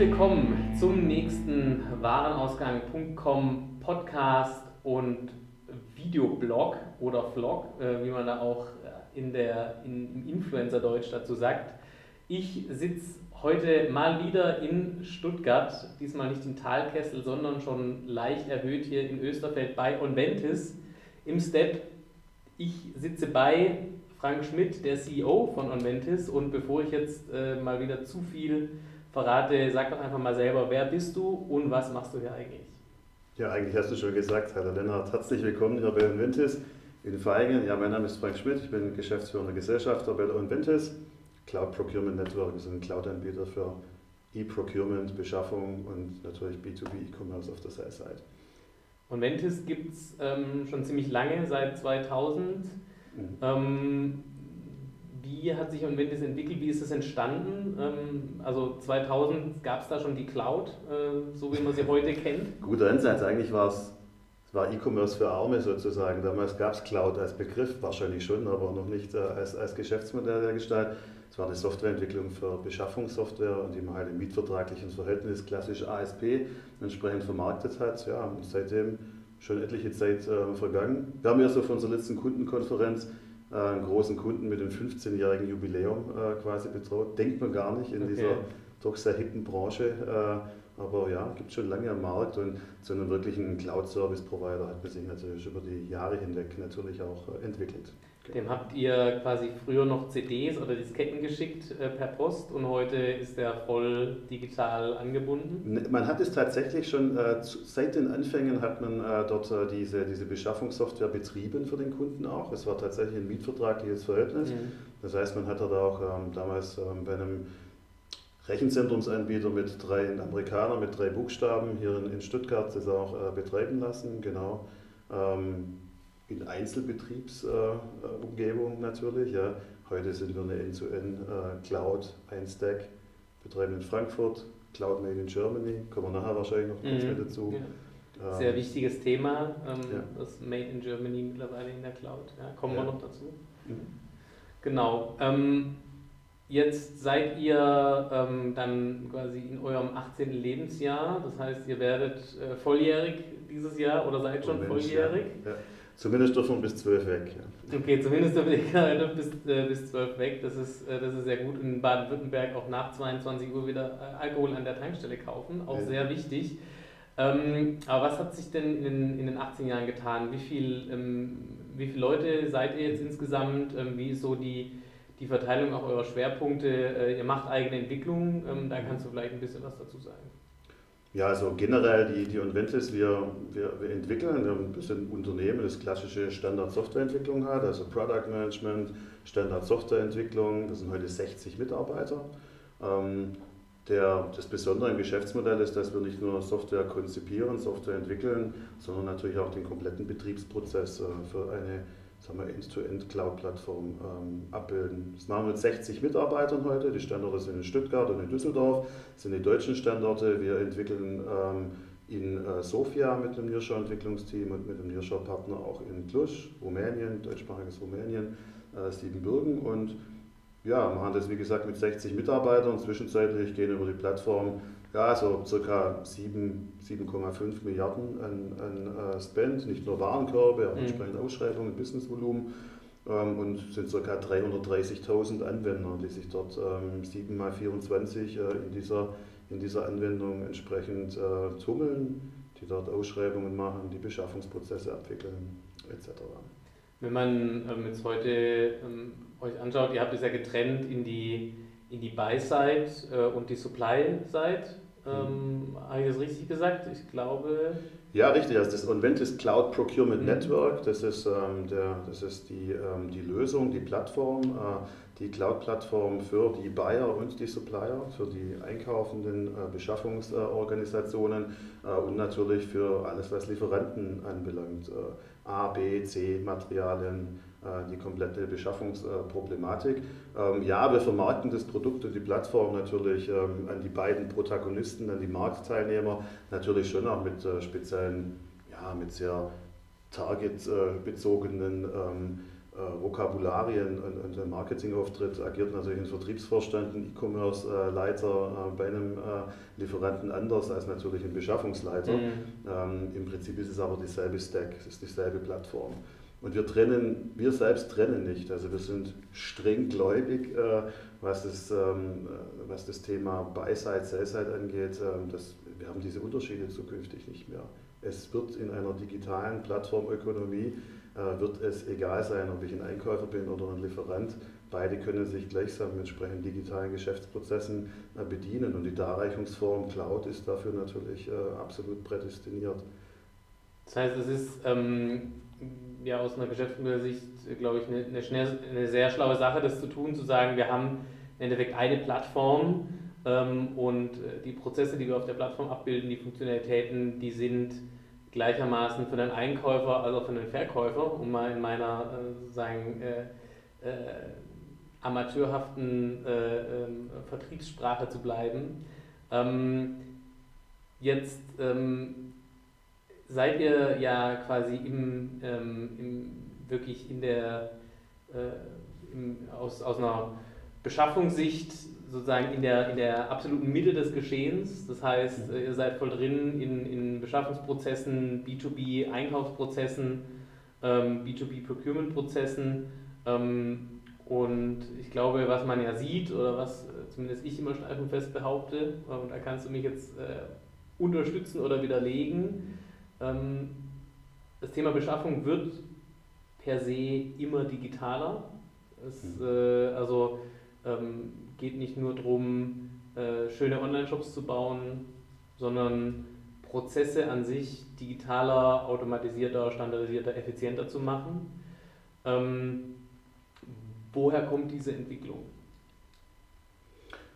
Willkommen zum nächsten Warenausgang.com Podcast und Videoblog oder Vlog, äh, wie man da auch in der, in, im Influencer-Deutsch dazu sagt. Ich sitze heute mal wieder in Stuttgart, diesmal nicht in Talkessel, sondern schon leicht erhöht hier in Österfeld bei Onventis im Step. Ich sitze bei Frank Schmidt, der CEO von Onventis und bevor ich jetzt äh, mal wieder zu viel verrate, sag doch einfach mal selber, wer bist du und was machst du hier eigentlich? Ja, eigentlich hast du schon gesagt, Herr Lennart, herzlich willkommen hier bei Onventis in Feigen. Ja, mein Name ist Frank Schmidt, ich bin geschäftsführender Gesellschafter bei der Onventis. Cloud Procurement Network ist ein Cloud-Anbieter für E-Procurement, Beschaffung und natürlich B2B E-Commerce auf der Sales-Seite. Onventis gibt es ähm, schon ziemlich lange, seit 2000. Mhm. Ähm, wie hat sich Onventis entwickelt? Wie ist es entstanden? Ähm, also 2000 gab es da schon die Cloud, äh, so wie man sie heute kennt? Guter Ansatz. Eigentlich war es E-Commerce für Arme sozusagen. Damals gab es Cloud als Begriff, wahrscheinlich schon, aber noch nicht äh, als, als Geschäftsmodell der Gestalt. Es war eine Softwareentwicklung für Beschaffungssoftware und die man halt im mietvertraglichen Verhältnis klassisch ASP entsprechend vermarktet hat. Ja, und seitdem schon etliche Zeit äh, vergangen. Wir haben ja so von unserer letzten Kundenkonferenz äh, einen großen Kunden mit dem 15-jährigen Jubiläum äh, quasi betraut. Denkt man gar nicht in okay. dieser doch sehr hippen Branche. Äh, aber ja, gibt schon lange am Markt und zu einem wirklichen Cloud-Service-Provider hat man sich natürlich über die Jahre hinweg natürlich auch äh, entwickelt. Dem habt ihr quasi früher noch CDs oder Disketten geschickt äh, per Post und heute ist der voll digital angebunden? Ne, man hat es tatsächlich schon, äh, seit den Anfängen hat man äh, dort äh, diese, diese Beschaffungssoftware betrieben für den Kunden auch. Es war tatsächlich ein mietvertragliches Verhältnis. Mhm. Das heißt, man hat dort auch ähm, damals ähm, bei einem Rechenzentrumsanbieter mit drei Amerikanern mit drei Buchstaben hier in, in Stuttgart das auch äh, betreiben lassen, genau. Ähm, in Einzelbetriebsumgebung natürlich. Ja. Heute sind wir eine End-to-End-Cloud, äh, ein Stack, betreiben in Frankfurt, Cloud Made in Germany, kommen wir nachher wahrscheinlich noch kurz mhm. dazu. Ja. Sehr ähm, wichtiges Thema, ähm, ja. das Made in Germany mittlerweile in der Cloud. Ja, kommen ja. wir noch dazu. Mhm. Genau. Ähm, jetzt seid ihr ähm, dann quasi in eurem 18. Lebensjahr, das heißt, ihr werdet äh, volljährig dieses Jahr oder seid schon Mensch, volljährig. Ja. Zumindest davon bis 12 weg. Ja. Okay, zumindest davon bis, äh, bis 12 weg. Das ist, äh, das ist sehr gut. In Baden-Württemberg auch nach 22 Uhr wieder äh, Alkohol an der Tankstelle kaufen. Auch ja. sehr wichtig. Ähm, aber was hat sich denn in den, in den 18 Jahren getan? Wie, viel, ähm, wie viele Leute seid ihr jetzt insgesamt? Ähm, wie ist so die, die Verteilung auch eurer Schwerpunkte? Äh, ihr macht eigene Entwicklung. Ähm, da kannst du vielleicht ein bisschen was dazu sagen. Ja, also generell die, die Unventis, wir, wir, wir entwickeln, wir haben ein Unternehmen, das klassische Standard-Softwareentwicklung hat, also Product Management, Standard-Softwareentwicklung, das sind heute 60 Mitarbeiter. Ähm, der, das Besondere im Geschäftsmodell ist, dass wir nicht nur Software konzipieren, Software entwickeln, sondern natürlich auch den kompletten Betriebsprozess äh, für eine End-to-End-Cloud-Plattform ähm, abbilden. Das machen wir mit 60 Mitarbeitern heute. Die Standorte sind in Stuttgart und in Düsseldorf, das sind die deutschen Standorte. Wir entwickeln ähm, in äh, Sofia mit dem Nearshore-Entwicklungsteam und mit dem Nearshore-Partner auch in Cluj, Rumänien, deutschsprachiges Rumänien, äh, Siebenbürgen und ja, machen das wie gesagt mit 60 Mitarbeitern. Zwischenzeitlich gehen über die Plattform ja, so circa 7,5 Milliarden an, an uh, Spend, nicht nur Warenkörbe, aber mhm. entsprechend Ausschreibungen, Businessvolumen ähm, und sind circa 330.000 Anwender, die sich dort ähm, 7 mal 24 äh, in, dieser, in dieser Anwendung entsprechend äh, tummeln, die dort Ausschreibungen machen, die Beschaffungsprozesse abwickeln etc. Wenn man ähm, jetzt heute ähm, euch anschaut, ihr habt es ja getrennt in die in die Buy-Side äh, und die Supply-Side. Ähm. Habe ich das richtig gesagt? Ich glaube. Ja, richtig. Also das Onventis Cloud Procurement mhm. Network, das ist, ähm, der, das ist die, ähm, die Lösung, die Plattform, äh, die Cloud-Plattform für die Buyer und die Supplier, für die einkaufenden äh, Beschaffungsorganisationen äh, und natürlich für alles, was Lieferanten anbelangt. Äh, A, B, C Materialien, die komplette Beschaffungsproblematik. Ähm, ja, wir vermarkten das Produkt und die Plattform natürlich ähm, an die beiden Protagonisten, an die Marktteilnehmer, natürlich schon auch mit äh, speziellen, ja, mit sehr targetbezogenen ähm, äh, Vokabularien und, der Marketingauftritt agiert natürlich ein Vertriebsvorstand, ein E-Commerce-Leiter äh, bei einem äh, Lieferanten anders als natürlich ein Beschaffungsleiter. Mhm. Im Prinzip ist es aber dieselbe Stack, es ist dieselbe Plattform. Und wir trennen, wir selbst trennen nicht. Also wir sind streng gläubig, äh, was, das, ähm, was das Thema Buy-Side, Sell-Side angeht. Ähm, das, wir haben diese Unterschiede zukünftig nicht mehr. Es wird in einer digitalen Plattformökonomie äh, wird es egal sein, ob ich ein Einkäufer bin oder ein Lieferant. Beide können sich gleichsam mit entsprechenden digitalen Geschäftsprozessen äh, bedienen und die Darreichungsform Cloud ist dafür natürlich äh, absolut prädestiniert. Das heißt, es ist ähm, ja aus einer Geschäftsmodellsicht, glaube ich, eine, eine, schnell, eine, sehr schlaue Sache, das zu tun, zu sagen, wir haben im Endeffekt eine Plattform ähm, und die Prozesse, die wir auf der Plattform abbilden, die Funktionalitäten, die sind gleichermaßen für den Einkäufer als auch für den Verkäufer, um mal in meiner äh, sagen, äh, äh, amateurhaften äh, ähm, Vertriebssprache zu bleiben. Ähm, jetzt ähm, seid ihr ja quasi im, ähm, im wirklich in der äh, im, aus, aus einer Beschaffungssicht sozusagen in der, in der absoluten Mitte des Geschehens. Das heißt, mhm. ihr seid voll drin in, in Beschaffungsprozessen, B2B-Einkaufsprozessen, ähm, B2B-Procurement-Prozessen. Ähm, und ich glaube, was man ja sieht, oder was äh, zumindest ich immer steif und fest behaupte, und da kannst du mich jetzt äh, unterstützen oder widerlegen, das Thema Beschaffung wird per se immer digitaler. Es, mhm. äh, also ähm, geht nicht nur darum, äh, schöne Online-Shops zu bauen, sondern Prozesse an sich digitaler, automatisierter, standardisierter, effizienter zu machen. Ähm, woher kommt diese Entwicklung?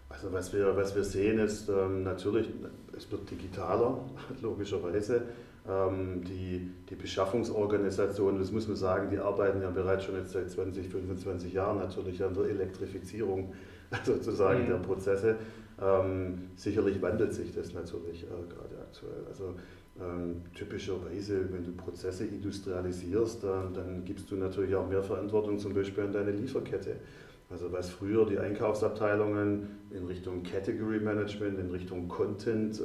Also was wir, was wir sehen ist ähm, natürlich, es wird digitaler, logischerweise. Ähm, die, die Beschaffungsorganisationen, das muss man sagen, die arbeiten ja bereits schon jetzt seit 20, 25 Jahren natürlich an der Elektrifizierung sozusagen mhm. der Prozesse. Ähm, sicherlich wandelt sich das natürlich äh, gerade aktuell. Also ähm, typischerweise, wenn du Prozesse industrialisierst, äh, dann gibst du natürlich auch mehr Verantwortung zum Beispiel an deine Lieferkette. Also was früher die Einkaufsabteilungen in Richtung Category Management, in Richtung Content, äh,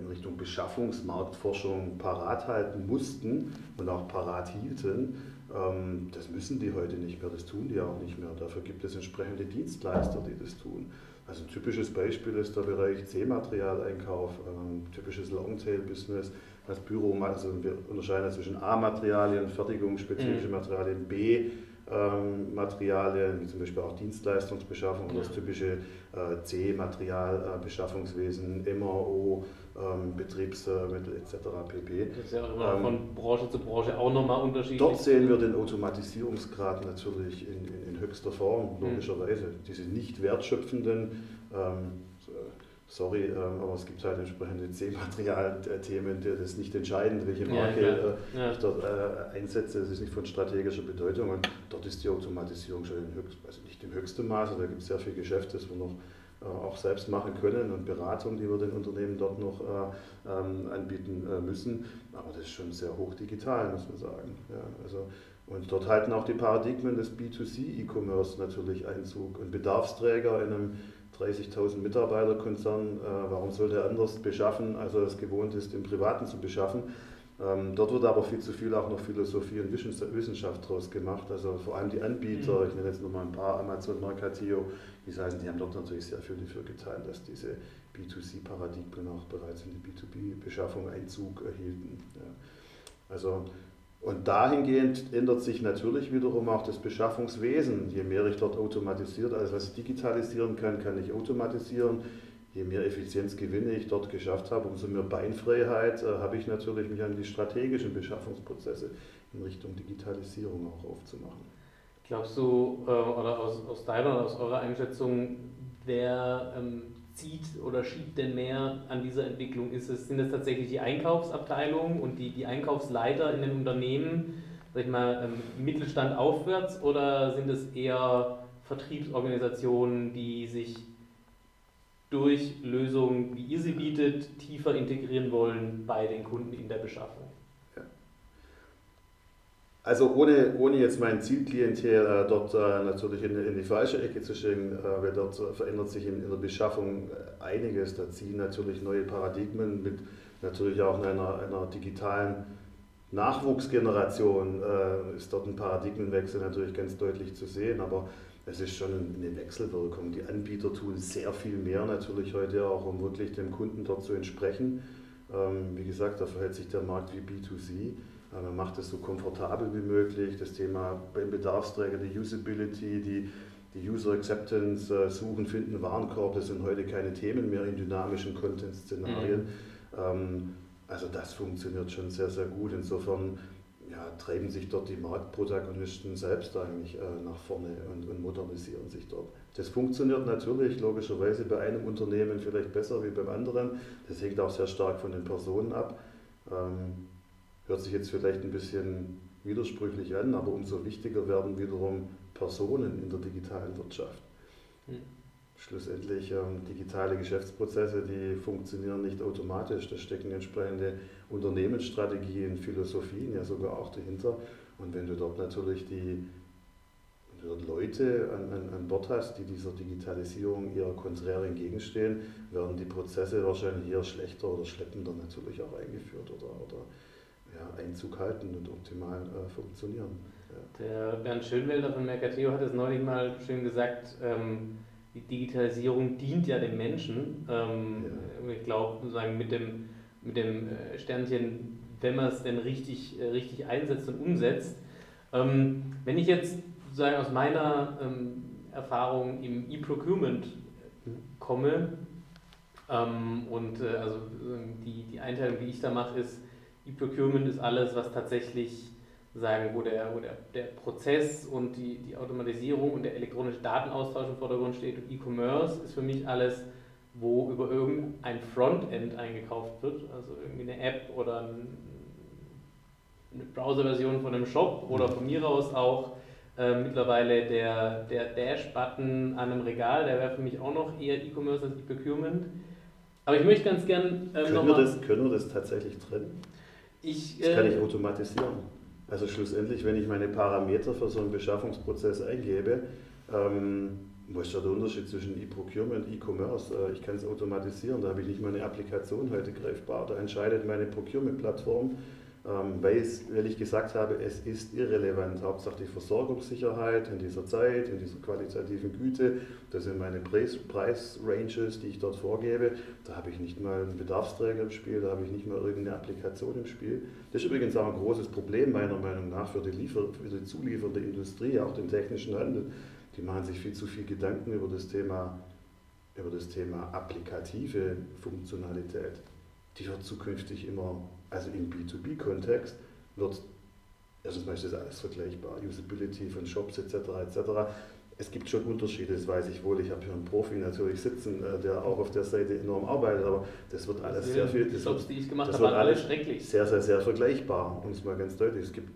in Richtung Beschaffungsmarktforschung parat halten mussten und auch parat hielten, ähm, das müssen die heute nicht mehr, das tun die auch nicht mehr. Dafür gibt es entsprechende Dienstleister, die das tun. Also ein typisches Beispiel ist der Bereich C-Materialeinkauf, ähm, typisches Longtail-Business. Das Büro, also wir unterscheiden zwischen A-Materialien, fertigungsspezifische mhm. Materialien, B, ähm, Materialien, wie zum Beispiel auch Dienstleistungsbeschaffung oder das typische äh, C-Materialbeschaffungswesen, MRO, ähm, Betriebsmittel etc. pp. Das ist ja auch immer ähm, von Branche zu Branche auch nochmal unterschiedlich. Dort sehen wir den Automatisierungsgrad natürlich in, in, in höchster Form, mhm. logischerweise. Mhm. Diese nicht wertschöpfenden ähm, sorry, ähm, aber es gibt halt entsprechende C-Material-Themen, die das nicht entscheidend, welche Marke ja, äh, ja. ich dort äh, einsetze, das ist nicht von strategischer Bedeutung und dort ist die Automatisierung schon in höchst, also nicht im höchsten Maße, da gibt es sehr viel Geschäft, das wir noch äh, auch selbst machen können und Beratung, die wir den Unternehmen dort noch äh, ähm, anbieten müssen, aber das ist schon sehr hoch digital, muss man sagen. Ja, also, und dort halten auch die Paradigmen des B2C-E-Commerce natürlich Einzug und Bedarfsträger in einem 30.000 Mitarbeiterkonzern, äh, warum sollte er anders beschaffen, als er es gewohnt ist, im Privaten zu beschaffen? Ähm, dort wird aber viel zu viel auch noch Philosophie und Wissenschaft draus gemacht. Also vor allem die Anbieter, mhm. ich nenne jetzt nochmal ein paar, Amazon, Mercatio, die sagen, die haben dort natürlich sehr viel dafür getan, dass diese B2C-Paradigmen auch bereits in die B2B-Beschaffung Einzug erhielten. Ja. Also und dahingehend ändert sich natürlich wiederum auch das Beschaffungswesen. Je mehr ich dort automatisiert, also was ich digitalisieren kann, kann ich automatisieren. Je mehr Effizienzgewinne ich dort geschafft habe, umso mehr Beinfreiheit äh, habe ich natürlich, mich an die strategischen Beschaffungsprozesse in Richtung Digitalisierung auch aufzumachen. Glaubst du, äh, oder aus, aus deiner oder aus eurer Einschätzung, wer ähm, zieht oder schiebt denn mehr an dieser Entwicklung? Ist es, sind es tatsächlich die Einkaufsabteilungen und die, die Einkaufsleiter in den Unternehmen, sag ich mal, ähm, Mittelstand aufwärts oder sind es eher Vertriebsorganisationen, die sich durch Lösungen, wie ihr sie bietet, tiefer integrieren wollen bei den Kunden in der Beschaffung? Also ohne, ohne jetzt mein Zielklientel äh, dort äh, natürlich in, in, die falsche Ecke zu schicken, äh, weil dort verändert sich in, in, der Beschaffung einiges. Da ziehen natürlich neue Paradigmen mit natürlich auch einer, einer digitalen Nachwuchsgeneration äh, ist dort ein Paradigmenwechsel natürlich ganz deutlich zu sehen, aber es ist schon eine Wechselwirkung. Die Anbieter tun sehr viel mehr natürlich heute auch, um wirklich dem Kunden dort zu entsprechen. Ähm, wie gesagt, da verhält sich der Markt wie B2C. Man macht es so komfortabel wie möglich. Das Thema beim Bedarfsträger, die Usability, die, die User Acceptance, äh, Suchen, Finden, Warenkorb, das sind heute keine Themen mehr in dynamischen Content-Szenarien. Mhm. Ähm, also das funktioniert schon sehr, sehr gut. Insofern ja, treiben sich dort die Marktprotagonisten selbst eigentlich äh, nach vorne und, und, modernisieren sich dort. Das funktioniert natürlich logischerweise bei einem Unternehmen vielleicht besser wie beim anderen. Das hängt auch sehr stark von den Personen ab. Ähm, hört sich jetzt vielleicht ein bisschen widersprüchlich an, aber umso wichtiger werden wiederum Personen in der digitalen Wirtschaft. Hm. Schlussendlich ähm, digitale Geschäftsprozesse, die funktionieren nicht automatisch. Da stecken entsprechende Unternehmensstrategien, Philosophien ja sogar auch dahinter. Und wenn du dort natürlich die Leute an, an, an Bord hast, die dieser Digitalisierung eher konträr entgegenstehen, werden die Prozesse wahrscheinlich eher schlechter oder schleppender natürlich auch eingeführt oder, oder ja, Einzug halten und optimal äh, funktionieren. Ja. Der Bernd Schönwelder von Mercateo hat es neulich mal schön gesagt, ähm, die Digitalisierung dient ja dem Menschen. Ähm, ja. Ich glaube, mit dem, mit dem äh, Sternchen, wenn man es denn richtig, äh, richtig einsetzt und umsetzt. Ähm, wenn ich jetzt sozusagen aus meiner ähm, Erfahrung im E-Procurement komme, ähm, und äh, also die, die Einteilung, die ich da mache, ist, E-Procurement ist alles, was tatsächlich sagen, wo der, wo der, der Prozess und die, die Automatisierung und der elektronische Datenaustausch im Vordergrund steht. Und E-Commerce ist für mich alles, wo über irgendein Frontend eingekauft wird, also irgendwie eine App oder ein, eine Browser-Version von einem Shop oder von mir aus auch äh, mittlerweile der, der Dash-Button an einem Regal, der wäre für mich auch noch eher E-Commerce als E-Procurement. Aber ich möchte ganz gern ähm, können, wir das, können wir das tatsächlich trennen? Ich, das kann äh, ich automatisieren. Also schlussendlich, wenn ich meine Parameter für so einen Beschaffungsprozess eingebe, ähm, wo ist da der Unterschied zwischen E-Procurement und E-Commerce? Äh, ich kann es automatisieren, da habe ich nicht mal eine Applikation heute greifbar. Da entscheidet meine Procurement-Plattform, ähm, weil, weil ich gesagt habe, es ist irrelevant. Hauptsache die Versorgungssicherheit in dieser Zeit, in dieser qualitativen Güte. Das sind meine Preis-Ranges, die ich dort vorgebe. Da habe ich nicht mal einen Bedarfsträger im Spiel, da habe ich nicht mal irgendeine Applikation im Spiel. Das ist übrigens auch ein großes Problem meiner Meinung nach für die, Liefer für die zuliefernde Industrie, auch den technischen Handel. Die machen sich viel zu viel Gedanken über das Thema, über das Thema applikative Funktionalität. Die wird zukünftig immer also im B2B-Kontext wird, erstens mal ist das alles vergleichbar, Usability von Shops etc. etc. Es gibt schon Unterschiede, das weiß ich wohl. Ich habe hier einen Profi natürlich sitzen, äh, der auch auf der Seite enorm arbeitet, aber das wird alles ja, sehr viel. Das Shops, die ich gemacht habe, waren alle schrecklich. Sehr, sehr, sehr vergleichbar, um es mal ganz deutlich. Es gibt,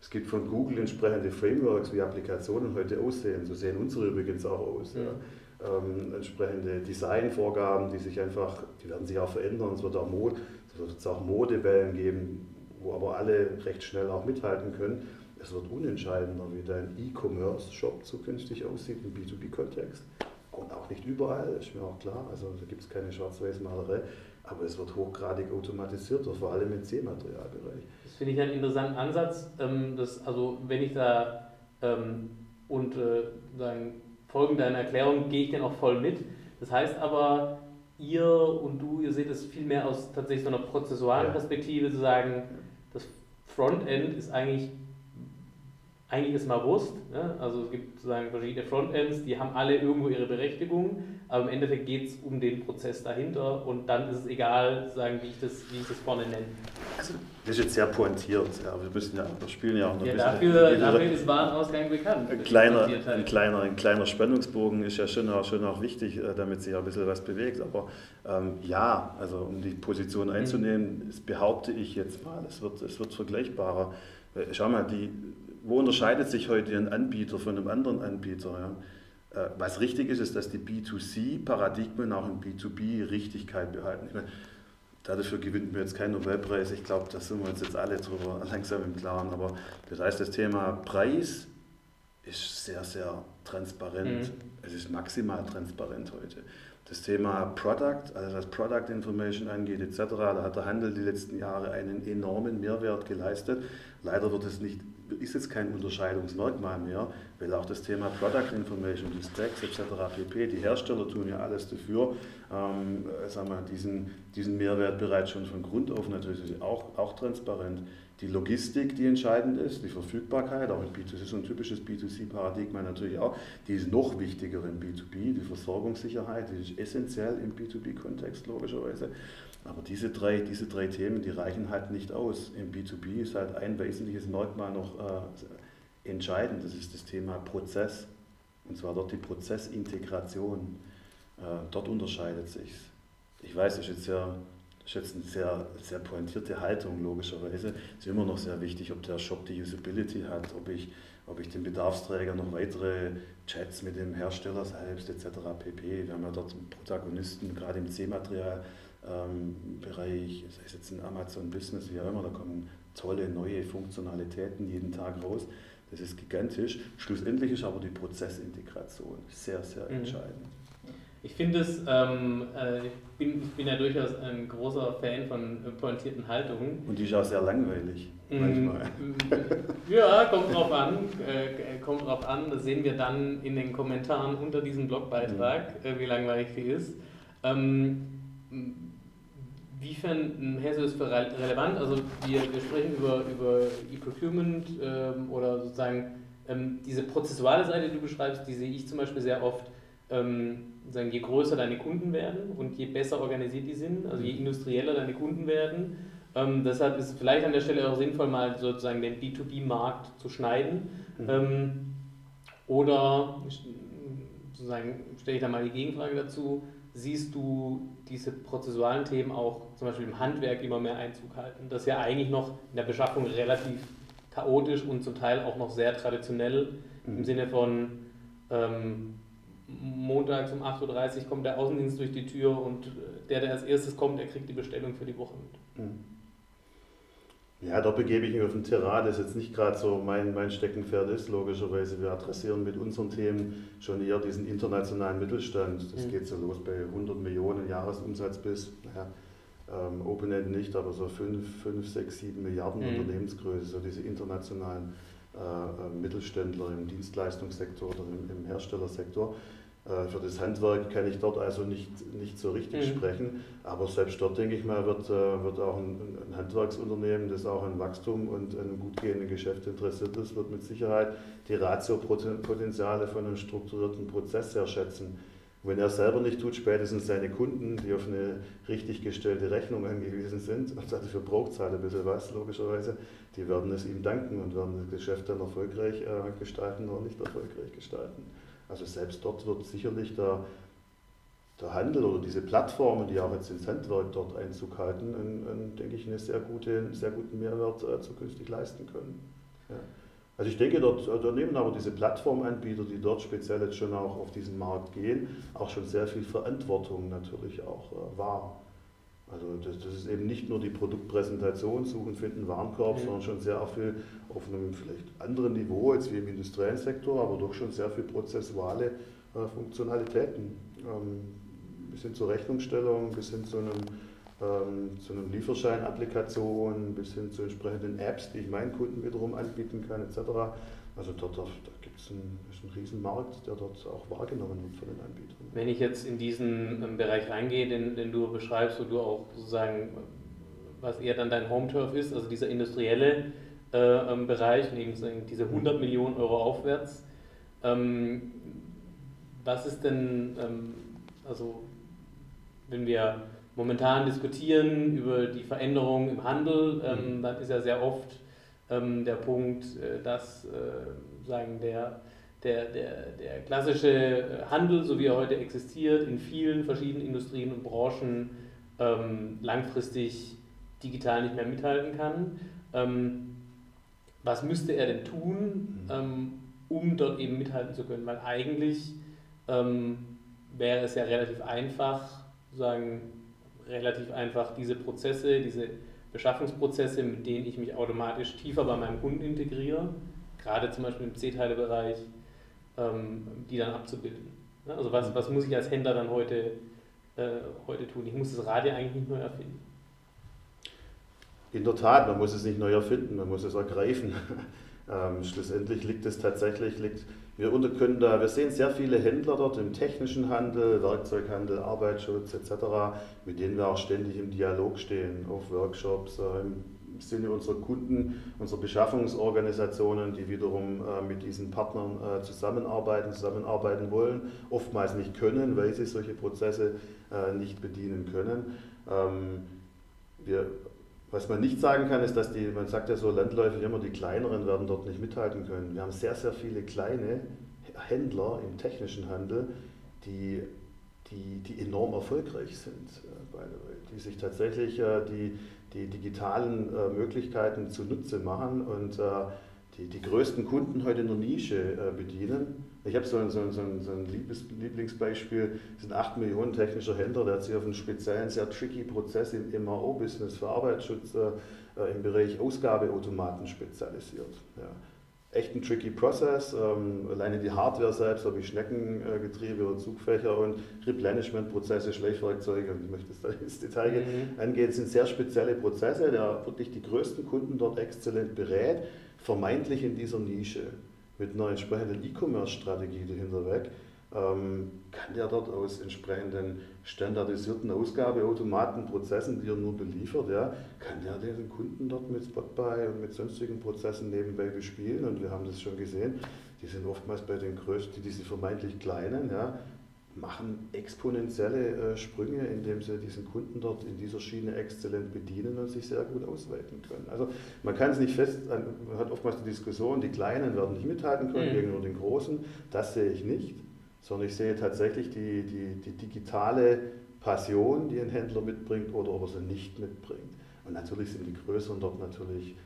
es gibt von Google entsprechende Frameworks, wie Applikationen heute aussehen. So sehen unsere übrigens auch aus. Ja. Ja. Ähm, entsprechende Designvorgaben, die sich einfach, die werden sich auch verändern. Es wird auch Mode, es wird jetzt auch Modewellen geben, wo aber alle recht schnell auch mithalten können. Es wird unentscheidender, wie dein E-Commerce-Shop zukünftig aussieht im B2B-Kontext. Und auch nicht überall, ist mir auch klar. Also da gibt es keine Schwarz-Weiß-Malerei. Aber es wird hochgradig automatisierter, vor allem im C-Materialbereich. Das finde ich einen interessanten Ansatz. Ähm, dass, also wenn ich da ähm, und äh, sagen, folgen deiner Erklärung gehe ich dann auch voll mit. Das heißt aber, ihr und du, ihr seht es viel mehr aus tatsächlich so einer prozessualen ja. Perspektive, zu sagen, das Frontend ist eigentlich eigentlich ist mal Wurst. Ne? Also es gibt sozusagen verschiedene Frontends, die haben alle irgendwo ihre Berechtigung, aber im Endeffekt geht es um den Prozess dahinter und dann ist es egal, sagen, wie, ich das, wie ich das vorne nenne. Also, das ist jetzt sehr pointiert. Ja, wir, müssen ja, wir spielen ja auch noch ja, ein bisschen. Dafür, dafür ist Warenausgang bekannt. Ein kleiner, ein, kleiner, ein kleiner Spannungsbogen ist ja schon auch, schon auch wichtig, äh, damit sich ein bisschen was bewegt. Aber ähm, ja, also um die Position mhm. einzunehmen, mhm. behaupte ich jetzt mal, es wird, es wird vergleichbarer. Schau mal, die wo unterscheidet sich heute ein Anbieter von einem anderen Anbieter? Ja? Äh, was richtig ist, ist, dass die B2C-Paradigmen auch in B2B Richtigkeit behalten. Ich meine, dafür gewinnt mir jetzt kein Nobelpreis. Ich glaube, da sind wir uns jetzt alle drüber langsam im Klaren. Aber das heißt, das Thema Preis ist sehr, sehr transparent. Mhm. Es ist maximal transparent heute. Das Thema Product, also was Product Information angeht etc., da hat der Handel die letzten Jahre einen enormen Mehrwert geleistet. Leider wird es nicht, ist jetzt kein Unterscheidungsmerkmal mehr, weil auch das Thema Product Information, die Specs etc. pp, die Hersteller tun ja alles dafür, ähm, sagen wir, diesen, diesen Mehrwert bereits schon von Grund auf natürlich auch, auch transparent die Logistik, die entscheidend ist, die Verfügbarkeit, auch in B2C ist so ein typisches B2C-Paradigma natürlich auch, die ist noch wichtiger im B2B, die Versorgungssicherheit, die ist essentiell im B2B-Kontext logischerweise. Aber diese drei, diese drei Themen, die reichen halt nicht aus. Im B2B ist halt ein wesentliches Merkmal noch äh, entscheidend, das ist das Thema Prozess. Und zwar dort die Prozessintegration. Äh, dort unterscheidet sich Ich weiß, das ist jetzt das ist jetzt eine sehr, sehr pointierte Haltung, logischerweise. Es ist immer noch sehr wichtig, ob der Shop die Usability hat, ob ich, ob ich dem Bedarfsträger noch weitere Chats mit dem Hersteller selbst etc. pp. Wir haben ja dort Protagonisten, gerade im C-Material. Bereich, sei es jetzt in Amazon Business, wie auch immer, da kommen tolle neue Funktionalitäten jeden Tag raus. Das ist gigantisch. Schlussendlich ist aber die Prozessintegration sehr, sehr mhm. entscheidend. Ich finde es, ähm, äh, ich, bin, ich bin ja durchaus ein großer Fan von pointierten Haltungen. Und die ist auch sehr langweilig, mm, manchmal. ja, kommt drauf an, äh, kommt drauf an. Das sehen wir dann in den Kommentaren unter diesem Blogbeitrag, mhm. äh, wie langweilig die ist. Ähm, Wiefern hältst du das für relevant? Also wir, wir sprechen über, über E-Procurement ähm, oder sozusagen ähm, diese prozessuale Seite, die du beschreibst, die sehe ich zum Beispiel sehr oft ähm, sagen, je größer deine Kunden werden und je besser organisiert die sind, also je industrieller deine Kunden werden. Ähm, deshalb ist es vielleicht an der Stelle auch sinnvoll, mal sozusagen den B2B-Markt zu schneiden. Mhm. Ähm, oder sozusagen stelle ich da mal die Gegenfrage dazu, siehst du diese prozessualen Themen auch zum Beispiel im Handwerk immer mehr Einzug halten? Das ist ja eigentlich noch in der Beschaffung relativ chaotisch und zum Teil auch noch sehr traditionell mhm. im Sinne von ähm, montags um 8.30 Uhr kommt der Außendienst durch die Tür und äh, der, der als erstes kommt, der kriegt die Bestellung für die Woche mit. Hm. Ja, da begebe ich mich auf den Terrain, das jetzt nicht gerade so mein, mein Steckenpferd ist, logischerweise. Wir adressieren mit unseren Themen schon eher diesen internationalen Mittelstand. Das mhm. geht so los bei 100 Millionen Jahresumsatz bis, naja, ähm, Open-End nicht, aber so 5, 5, 6, 7 Milliarden mhm. Unternehmensgröße, so diese internationalen äh, äh, Mittelständler im Dienstleistungssektor oder im, im Herstellersektor. Äh, für das Handwerk kann ich dort also nicht, nicht so richtig mhm. sprechen, aber selbst dort, denke ich mal, wird, äh, wird auch ein, ein, Handwerksunternehmen, das auch an Wachstum und einem gut gehenden Geschäft interessiert ist, wird mit Sicherheit die Ratio-Potenziale von einem strukturierten Prozess sehr schätzen. Wenn er selber nicht tut, spätestens seine Kunden, die auf eine richtig gestellte Rechnung angewiesen sind, und dafür braucht es halt ein bisschen was, logischerweise, die werden es ihm danken und werden das Geschäft dann erfolgreich äh, gestalten oder nicht erfolgreich gestalten. Also selbst dort wird sicherlich der, der Handel oder diese Plattformen, die auch jetzt ins Handwerk dort Einzug halten, ein, ein, denke ich, eine sehr gute, einen sehr guten Mehrwert äh, zukünftig leisten können. Ja. Also ich denke, dort, da nehmen aber diese Plattformanbieter, die dort speziell jetzt schon auch auf diesen Markt gehen, auch schon sehr viel Verantwortung natürlich auch äh, wahr. Also das, das, ist eben nicht nur die Produktpräsentation, Suchen, Finden, Warenkorb, mhm. sondern schon sehr viel auf einem vielleicht anderen Niveau als wie im industriellen Sektor, aber doch schon sehr viel prozessuale äh, Funktionalitäten. Ähm, bis hin zur Rechnungsstellung, bis hin zu einem, ähm, zu einem Lieferschein-Applikation, bis hin zu entsprechenden Apps, die ich meinen Kunden wiederum anbieten kann, etc. Also dort, da gibt es einen Riesenmarkt, der dort auch wahrgenommen wird von den Anbietern. Wenn ich jetzt in diesen ähm, Bereich reingehe, den, den du beschreibst, wo du auch sozusagen, was eher dann dein Home-Turf ist, also dieser industrielle äh, ähm, Bereich, neben diese 100 Millionen Euro aufwärts, ähm, was ist denn, ähm, also wenn wir momentan diskutieren über die Veränderung im Handel, ähm, mhm. dann ist ja sehr oft ähm, der Punkt, äh, dass äh, sagen der, der, der, der klassische äh, Handel, so wie er heute existiert, in vielen verschiedenen Industrien und Branchen ähm, langfristig digital nicht mehr mithalten kann. Ähm, was müsste er denn tun, mhm. ähm, um dort eben mithalten zu können? Weil eigentlich ähm, wäre es ja relativ einfach, sagen, relativ einfach diese Prozesse, diese Beschaffungsprozesse, mit denen ich mich automatisch tiefer bei meinem Kunden integriere, gerade zum Beispiel im C-Teile-Bereich, die dann abzubilden. Also was, was muss ich als Händler dann heute, äh, heute tun? Ich muss das Rad ja eigentlich nicht neu erfinden. In der Tat, man muss es nicht neu erfinden, man muss es ergreifen. ähm, schlussendlich liegt es tatsächlich, liegt, wir können da, wir sehen sehr viele Händler dort im technischen Handel, Werkzeughandel, Arbeitsschutz etc., mit denen wir auch ständig im Dialog stehen, auf Workshops, äh, im Sinne unserer Kunden, unserer Beschaffungsorganisationen, die wiederum äh, mit diesen Partnern äh, zusammenarbeiten, zusammenarbeiten wollen, oftmals nicht können, weil sie solche Prozesse äh, nicht bedienen können. Ähm, wir was man nicht sagen kann, ist, dass die, man sagt ja so landläufig immer, die kleineren werden dort nicht mithalten können. Wir haben sehr, sehr viele kleine Händler im technischen Handel, die, die, die enorm erfolgreich sind, die sich tatsächlich die, die digitalen äh, Möglichkeiten zunutze machen und die, die größten Kunden heute in der Nische bedienen ich habe so ein, so, ein, so, ein, Lieblingsbeispiel, es sind 8 Millionen technischer Händler, der hat sich auf einen speziellen, sehr tricky Prozess im MAO-Business für Arbeitsschutz äh, im Bereich Ausgabeautomaten spezialisiert. Ja. Echt ein tricky Prozess. Ähm, alleine die Hardware selbst, habe ich Schneckengetriebe oder Zugfächer und Replenishment-Prozesse, Schleichwerkzeuge, und ich möchte es da ins Detail mhm. angehen, sind sehr spezielle Prozesse, der wirklich die größten Kunden dort exzellent berät, vermeintlich in dieser Nische mit einer entsprechenden E-Commerce-Strategie dahinter weg, kann der dort aus entsprechenden standardisierten Ausgabeautomatenprozessen, die er nur beliefert, ja, kann der den Kunden dort mit Spotbuy und mit sonstigen Prozessen nebenbei bespielen. Und wir haben das schon gesehen, die sind oftmals bei den größten, diese vermeintlich kleinen, ja, machen exponentielle äh, Sprünge, indem sie diesen Kunden dort in dieser Schiene exzellent bedienen und sich sehr gut ausweiten können. Also man kann es nicht fest, man hat oftmals die Diskussion, die Kleinen werden nicht mithalten können mhm. gegenüber den Großen. Das sehe ich nicht, sondern ich sehe tatsächlich die, die, die digitale Passion, die ein Händler mitbringt oder ob er sie nicht mitbringt. Und natürlich sind die Größeren dort natürlich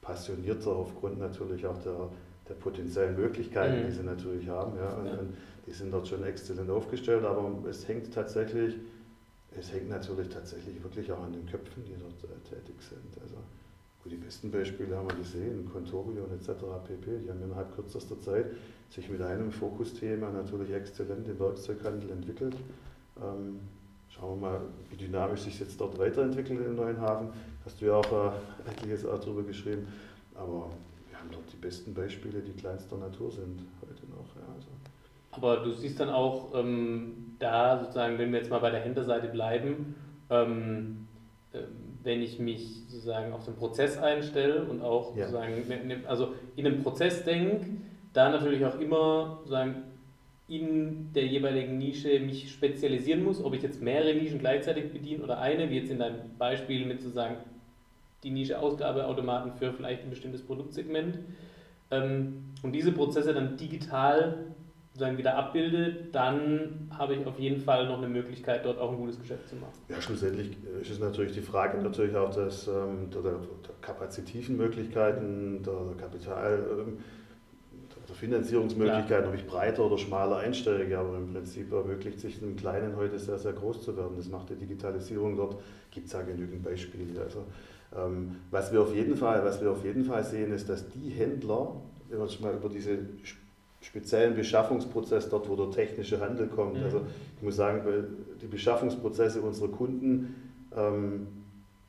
passionierter aufgrund natürlich auch der, der potenziellen Möglichkeiten, mhm. die sie natürlich haben. Ja. Und, ja. Die sind dort schon exzellent aufgestellt, aber es hängt tatsächlich, es hängt natürlich tatsächlich wirklich auch an den Köpfen, die dort äh, tätig sind. Also gut, die besten Beispiele haben wir gesehen, Contorion etc. pp. Die haben innerhalb kürzester Zeit sich mit einem Fokusthema natürlich exzellent im Werkzeughandel entwickelt. Ähm, schauen wir mal, wie dynamisch sich jetzt dort weiterentwickelt in Neuenhafen. Hast du ja auch äh, etliches auch darüber geschrieben. Aber wir haben dort die besten Beispiele, die kleinster Natur sind heute noch. Ja, also. Aber du siehst dann auch ähm, da sozusagen, wenn wir jetzt mal bei der Händlerseite bleiben, ähm, äh, wenn ich mich sozusagen auf den Prozess einstelle und auch ja. sozusagen, ne, ne, also in einem Prozess denke, da natürlich auch immer sozusagen in der jeweiligen Nische mich spezialisieren muss, ob ich jetzt mehrere Nischen gleichzeitig bediene oder eine, wie jetzt in deinem Beispiel mit sozusagen die Nische Ausgabeautomaten für vielleicht ein bestimmtes Produktsegment. Ähm, und diese Prozesse dann digital sozusagen wieder abbilde, dann habe ich auf jeden Fall noch eine Möglichkeit, dort auch ein gutes Geschäft zu machen. Ja, schlussendlich ist es natürlich die Frage natürlich auch des, ähm, der, der, kapazitiven Möglichkeiten, der, Kapital, ähm, der Finanzierungsmöglichkeiten, Klar. ob ich breiter oder schmaler einsteige, aber im Prinzip ermöglicht sich einem Kleinen heute sehr, sehr groß zu werden. Das macht die Digitalisierung dort, gibt es ja genügend Beispiele. Also, ähm, was, wir auf jeden Fall, was wir auf jeden Fall sehen, ist, dass die Händler, wenn wir mal über diese speziellen Beschaffungsprozess dort, wo der technische Handel kommt. Mhm. Also ich muss sagen, die Beschaffungsprozesse unserer Kunden, ähm,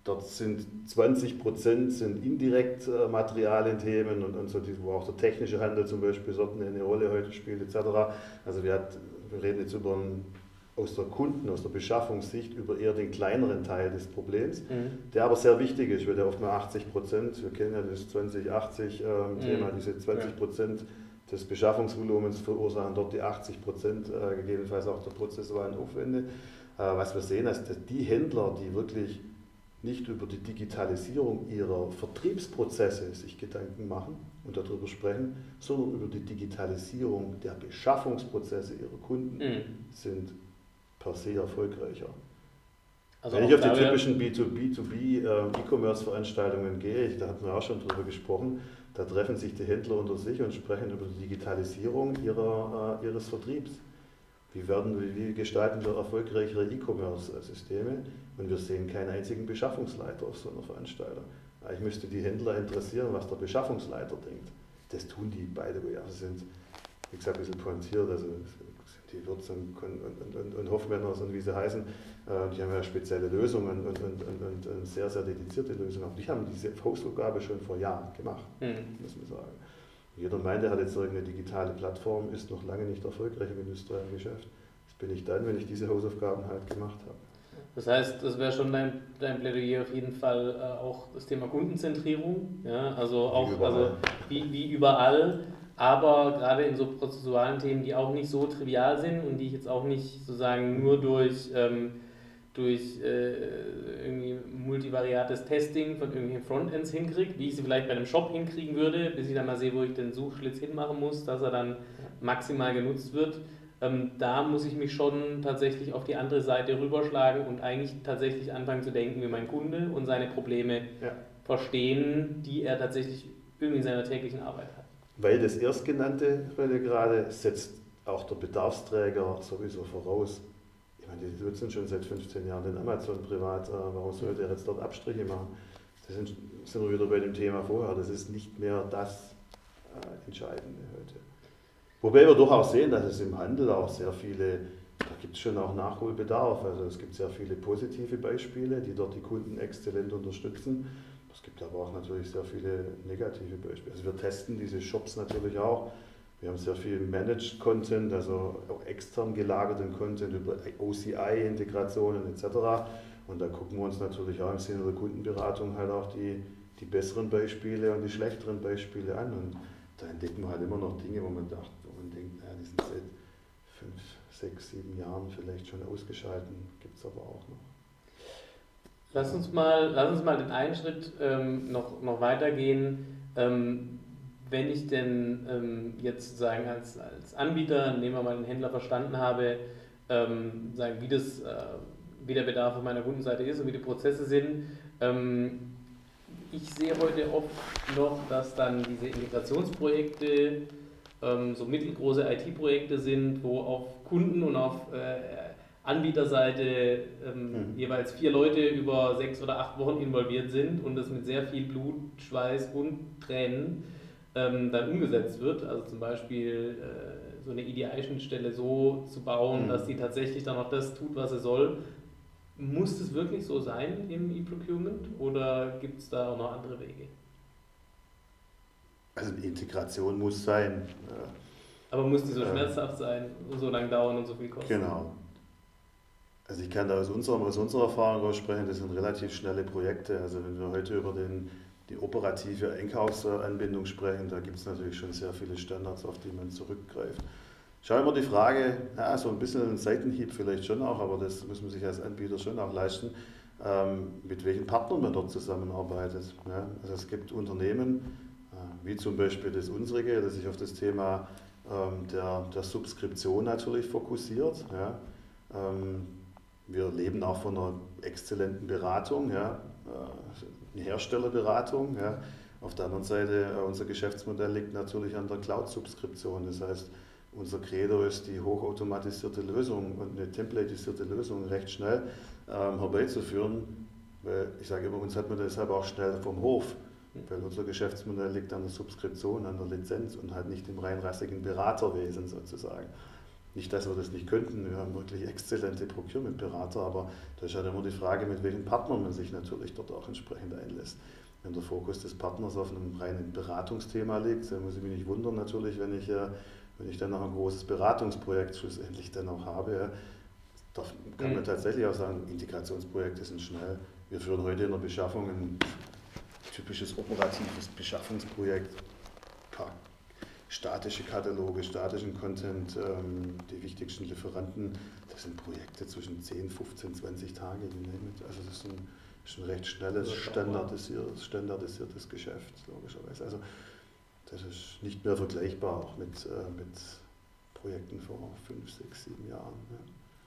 dort sind 20 Prozent sind indirekt äh, Materialienthemen und, und so, die, wo auch der technische Handel zum Beispiel dort eine Rolle heute spielt etc. Also wir, hat, wir reden jetzt über einen, aus der Kunden, aus der Beschaffungssicht über eher den kleineren Teil des Problems, mhm. der aber sehr wichtig ist, weil der oft mal 80 Prozent, wir kennen ja das 2080-Thema, ähm, mhm. diese 20 Prozent ja des Beschaffungsvolumens verursachen dort die 80 Prozent, äh, gegebenenfalls auch der prozessualen Aufwände. Äh, was wir sehen, ist, dass die Händler, die wirklich nicht über die Digitalisierung ihrer Vertriebsprozesse sich Gedanken machen und darüber sprechen, sondern über die Digitalisierung der Beschaffungsprozesse ihrer Kunden, mhm. sind per se erfolgreicher. Also Wenn ich auf die typischen B2B, 2 äh, E-Commerce-Veranstaltungen gehe, da hatten wir auch schon drüber gesprochen, da treffen sich die Händler unter sich und sprechen über die Digitalisierung ihrer, äh, ihres Vertriebs. wie, werden, wie gestalten wir erfolgreichere E-Commerce-Systeme und wir sehen keinen einzigen Beschaffungsleiter auf so einer Veranstaltung. Ich müsste die Händler interessieren, was der Beschaffungsleiter denkt. Das tun die beide, also sind, wie gesagt, ein bisschen pointiert, also die Würz und, und, und, und Hoffmänners und wie sie heißen, äh, die haben ja spezielle Lösungen und, und, sehr, sehr dedizierte Lösungen. Aber die haben diese Hausaufgabe schon vor Jahren gemacht, mhm. muss man sagen. Jeder meint, er hat jetzt irgendeine digitale Plattform, ist noch lange nicht erfolgreich im industriellen Geschäft. Das bin ich dann, wenn ich diese Hausaufgaben halt gemacht habe. Das heißt, das wäre schon dein, dein Plädoyer auf jeden Fall äh, auch das Thema Kundenzentrierung. Ja? Also auch wie also wie, wie überall, aber gerade in so prozessualen Themen, die auch nicht so trivial sind und die ich jetzt auch nicht sozusagen nur durch, ähm, durch äh, irgendwie multivariates Testing von irgendwelchen Frontends hinkriege, wie ich sie vielleicht bei einem Shop hinkriegen würde, bis ich dann mal sehe, wo ich den Suchschlitz hinmachen muss, dass er dann maximal genutzt wird ähm, da muss ich mich schon tatsächlich auf die andere Seite rüberschlagen und eigentlich tatsächlich anfangen zu denken wie mein Kunde und seine Probleme ja. verstehen, die er tatsächlich irgendwie in seiner täglichen Arbeit hat. Weil das Erstgenannte heute gerade setzt auch der Bedarfsträger sowieso voraus. Ich meine, die nutzen schon seit 15 Jahren den Amazon privat. Äh, warum sollte er jetzt dort Abstriche machen? Das sind, sind wir wieder bei dem Thema vorher. Das ist nicht mehr das äh, Entscheidende heute. Wobei wir doch auch sehen, dass es im Handel auch sehr viele, da gibt es schon auch Nachholbedarf. Also es gibt sehr viele positive Beispiele, die dort die Kunden exzellent unterstützen. Gibt aber auch natürlich sehr viele negative Beispiele. Also wir testen diese Shops natürlich auch. Wir haben sehr viel Managed Content, also auch extern gelagerten Content über OCI-Integrationen etc. Und da gucken wir uns natürlich auch im Sinne der Kundenberatung halt auch die, die besseren Beispiele und die schlechteren Beispiele an. Und da entdecken wir halt immer noch Dinge, wo man dachte, denkt, naja, die sind seit fünf, sechs, sieben Jahren vielleicht schon ausgeschalten, gibt es aber auch noch. Lass uns mal, lass uns mal den einen Schritt ähm, noch, noch weitergehen. Ähm, wenn ich denn ähm, jetzt sozusagen als, als Anbieter, nehmen wir mal den Händler verstanden habe, ähm, sagen, wie, das, äh, wie der Bedarf auf meiner Kundenseite ist und wie die Prozesse sind, ähm, ich sehe heute oft noch, dass dann diese Integrationsprojekte ähm, so mittelgroße IT-Projekte sind, wo auf Kunden- und auf äh, Anbieterseite ähm, mhm. jeweils vier Leute über sechs oder acht Wochen involviert sind und das mit sehr viel Blut, Schweiß und Tränen ähm, dann umgesetzt wird. Also zum Beispiel äh, so eine EDI-Schnittstelle so zu bauen, mhm. dass die tatsächlich dann auch das tut, was sie soll. Muss es wirklich so sein im E-Procurement oder gibt es da auch noch andere Wege? Also Integration muss sein. Aber muss die so ähm, schmerzhaft sein und so lange dauern und so viel kosten? Genau. Also ich kann da aus unserer, aus unserer Erfahrung raus sprechen, das sind relativ schnelle Projekte. Also wenn wir heute über den, die operative Einkaufsanbindung sprechen, da gibt es natürlich schon sehr viele Standards, auf die man zurückgreift. Schau immer die Frage, ja, so ein bisschen ein Seitenhieb vielleicht schon auch, aber das muss man sich als Anbieter schon auch leisten, ähm, mit welchen Partnern man dort zusammenarbeitet. Ja, also es gibt Unternehmen, wie zum Beispiel das unsrige, das sich auf das Thema ähm, der, der Subskription natürlich fokussiert. Ja. Ähm, wir leben auch von einer exzellenten Beratung, ja, äh, eine Herstellerberatung. Ja. Auf der anderen Seite, äh, unser Geschäftsmodell liegt natürlich an der Cloud-Subskription. Das heißt, unser Credo ist die hochautomatisierte Lösung und eine templatisierte Lösung recht schnell ähm, herbeizuführen. Weil ich sage immer, uns hat man deshalb auch schnell vom Hof. Weil unser Geschäftsmodell liegt an der Subskription, an der Lizenz und halt nicht im reinrassigen Beraterwesen sozusagen. Nicht, dass wir das nicht könnten, wir haben wirklich exzellente Procurement-Berater, aber da ist halt immer die Frage, mit welchen Partnern man sich natürlich dort auch entsprechend einlässt. Wenn der Fokus des Partners auf einem reinen Beratungsthema liegt, dann muss ich mich nicht wundern natürlich, wenn ich, wenn ich dann noch ein großes Beratungsprojekt schlussendlich dann auch habe. Da kann man mhm. tatsächlich auch sagen, Integrationsprojekte sind schnell. Wir führen heute in der Beschaffung ein typisches operatives Beschaffungsprojekt, statische Kataloge, statischen Content, ähm, die wichtigsten Lieferanten, das sind Projekte zwischen 10, 15, 20 Tage, also das ist ein, ist ein recht schnelles, standardisiertes, standardisiertes Geschäft, logischerweise. Also das ist nicht mehr vergleichbar auch mit, äh, mit Projekten vor 5, 6, 7 Jahren. Ja.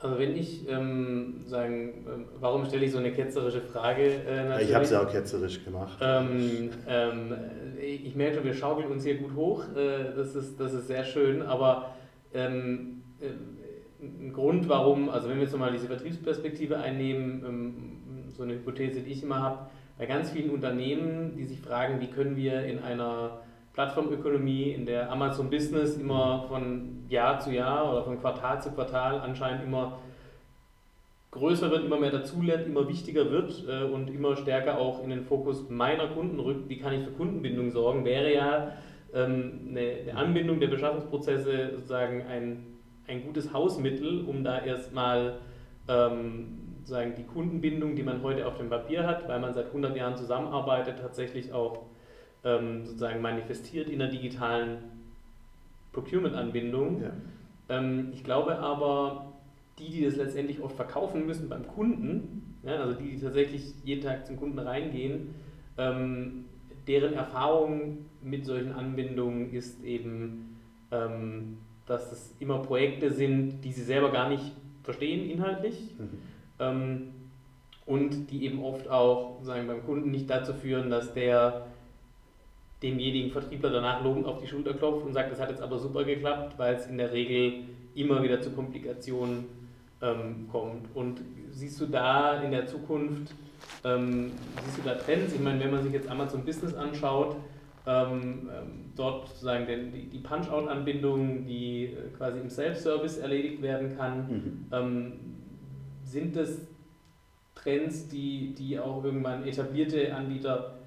Also wenn ich ähm, sagen, ähm, warum stelle ich so eine ketzerische Frage? Äh, ich habe es ja auch ketzerisch gemacht. Ähm, ähm, ich merke schon, wir schaukeln uns hier gut hoch. Äh, das, ist, das ist sehr schön, aber ähm, äh, ein Grund, warum, also wenn wir jetzt nochmal diese Vertriebsperspektive einnehmen, ähm, so eine Hypothese, die ich immer habe, bei ganz vielen Unternehmen, die sich fragen, wie können wir in einer Plattformökonomie, in der Amazon Business immer von Jahr zu Jahr oder von Quartal zu Quartal anscheinend immer größer wird, immer mehr dazulernt, immer wichtiger wird äh, und immer stärker auch in den Fokus meiner Kunden rückt, wie kann ich für Kundenbindung sorgen, wäre ja ähm, eine, Anbindung der Beschaffungsprozesse sozusagen ein, ein gutes Hausmittel, um da erstmal ähm, sagen, die Kundenbindung, die man heute auf dem Papier hat, weil man seit 100 Jahren zusammenarbeitet, tatsächlich auch ähm, sozusagen manifestiert in der digitalen Procurement-Anbindung. Ja. Ähm, ich glaube aber, die, die das letztendlich oft verkaufen müssen beim Kunden, ja, also die, die tatsächlich jeden Tag zum Kunden reingehen, ähm, deren Erfahrung mit solchen Anbindungen ist eben, ähm, dass es immer Projekte sind, die sie selber gar nicht verstehen inhaltlich. Mhm ähm, und die eben oft auch sagen, beim Kunden nicht dazu führen, dass der demjenigen Vertriebler danach lobend auf die Schulter klopft und sagt, das hat jetzt aber super geklappt, weil es in der Regel immer wieder zu Komplikationen ähm, kommt. Und siehst du da in der Zukunft, ähm, siehst du da Trends? Ich meine, wenn man sich jetzt Amazon Business anschaut, ähm, ähm dort sozusagen den, die, die Punch-Out-Anbindung, die äh, quasi im Self-Service erledigt werden kann, mhm. Ähm, sind das Trends, die, die auch irgendwann etablierte Anbieter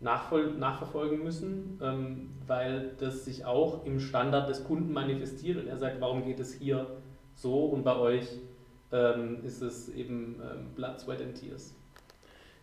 nachverfolgen müssen, ähm, weil das sich auch im Standard des Kunden manifestiert und er sagt, warum geht es hier so und bei euch ähm, ist es eben ähm, Blood, Sweat and Tears.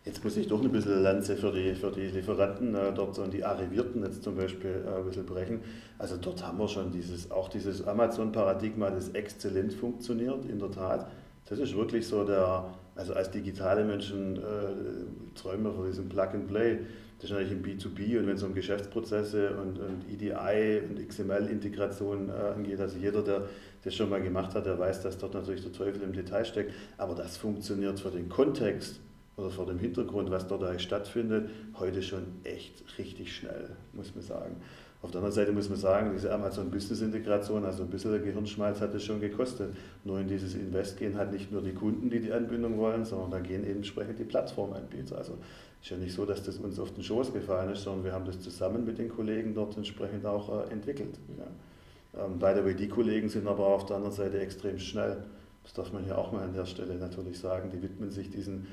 Jetzt muss ich doch ein bisschen Lanze für die, für die Lieferanten äh, dort und die Arrivierten jetzt zum Beispiel äh, ein bisschen brechen. Also dort haben wir schon dieses, auch dieses Amazon-Paradigma, das exzellent funktioniert, in der Tat. Das ist wirklich so der, also als digitale Menschen äh, träumen wir von diesem Plug and Play. Das ist natürlich im B2B und wenn es um Geschäftsprozesse und, und EDI und XML-Integration äh, angeht, also jeder, der das schon mal gemacht hat, der weiß, dass dort natürlich der Teufel im Detail steckt. Aber das funktioniert für den Kontext oder vor dem Hintergrund, was dort eigentlich stattfindet, heute schon echt richtig schnell, muss man sagen. Auf der anderen Seite muss man sagen, diese Amazon Business Integration, also ein bisschen Gehirnschmalz hat es schon gekostet. Nur in dieses Invest gehen halt nicht nur die Kunden, die die Anbindung wollen, sondern da gehen eben entsprechend die Plattformanbieter. Also ist ja nicht so, dass das uns auf den Schoß gefallen ist, sondern wir haben das zusammen mit den Kollegen dort entsprechend auch äh, entwickelt. Ja. Ähm, by the way, die Kollegen sind aber auf der anderen Seite extrem schnell. Das darf man ja auch mal an der Stelle natürlich sagen. Die widmen sich diesen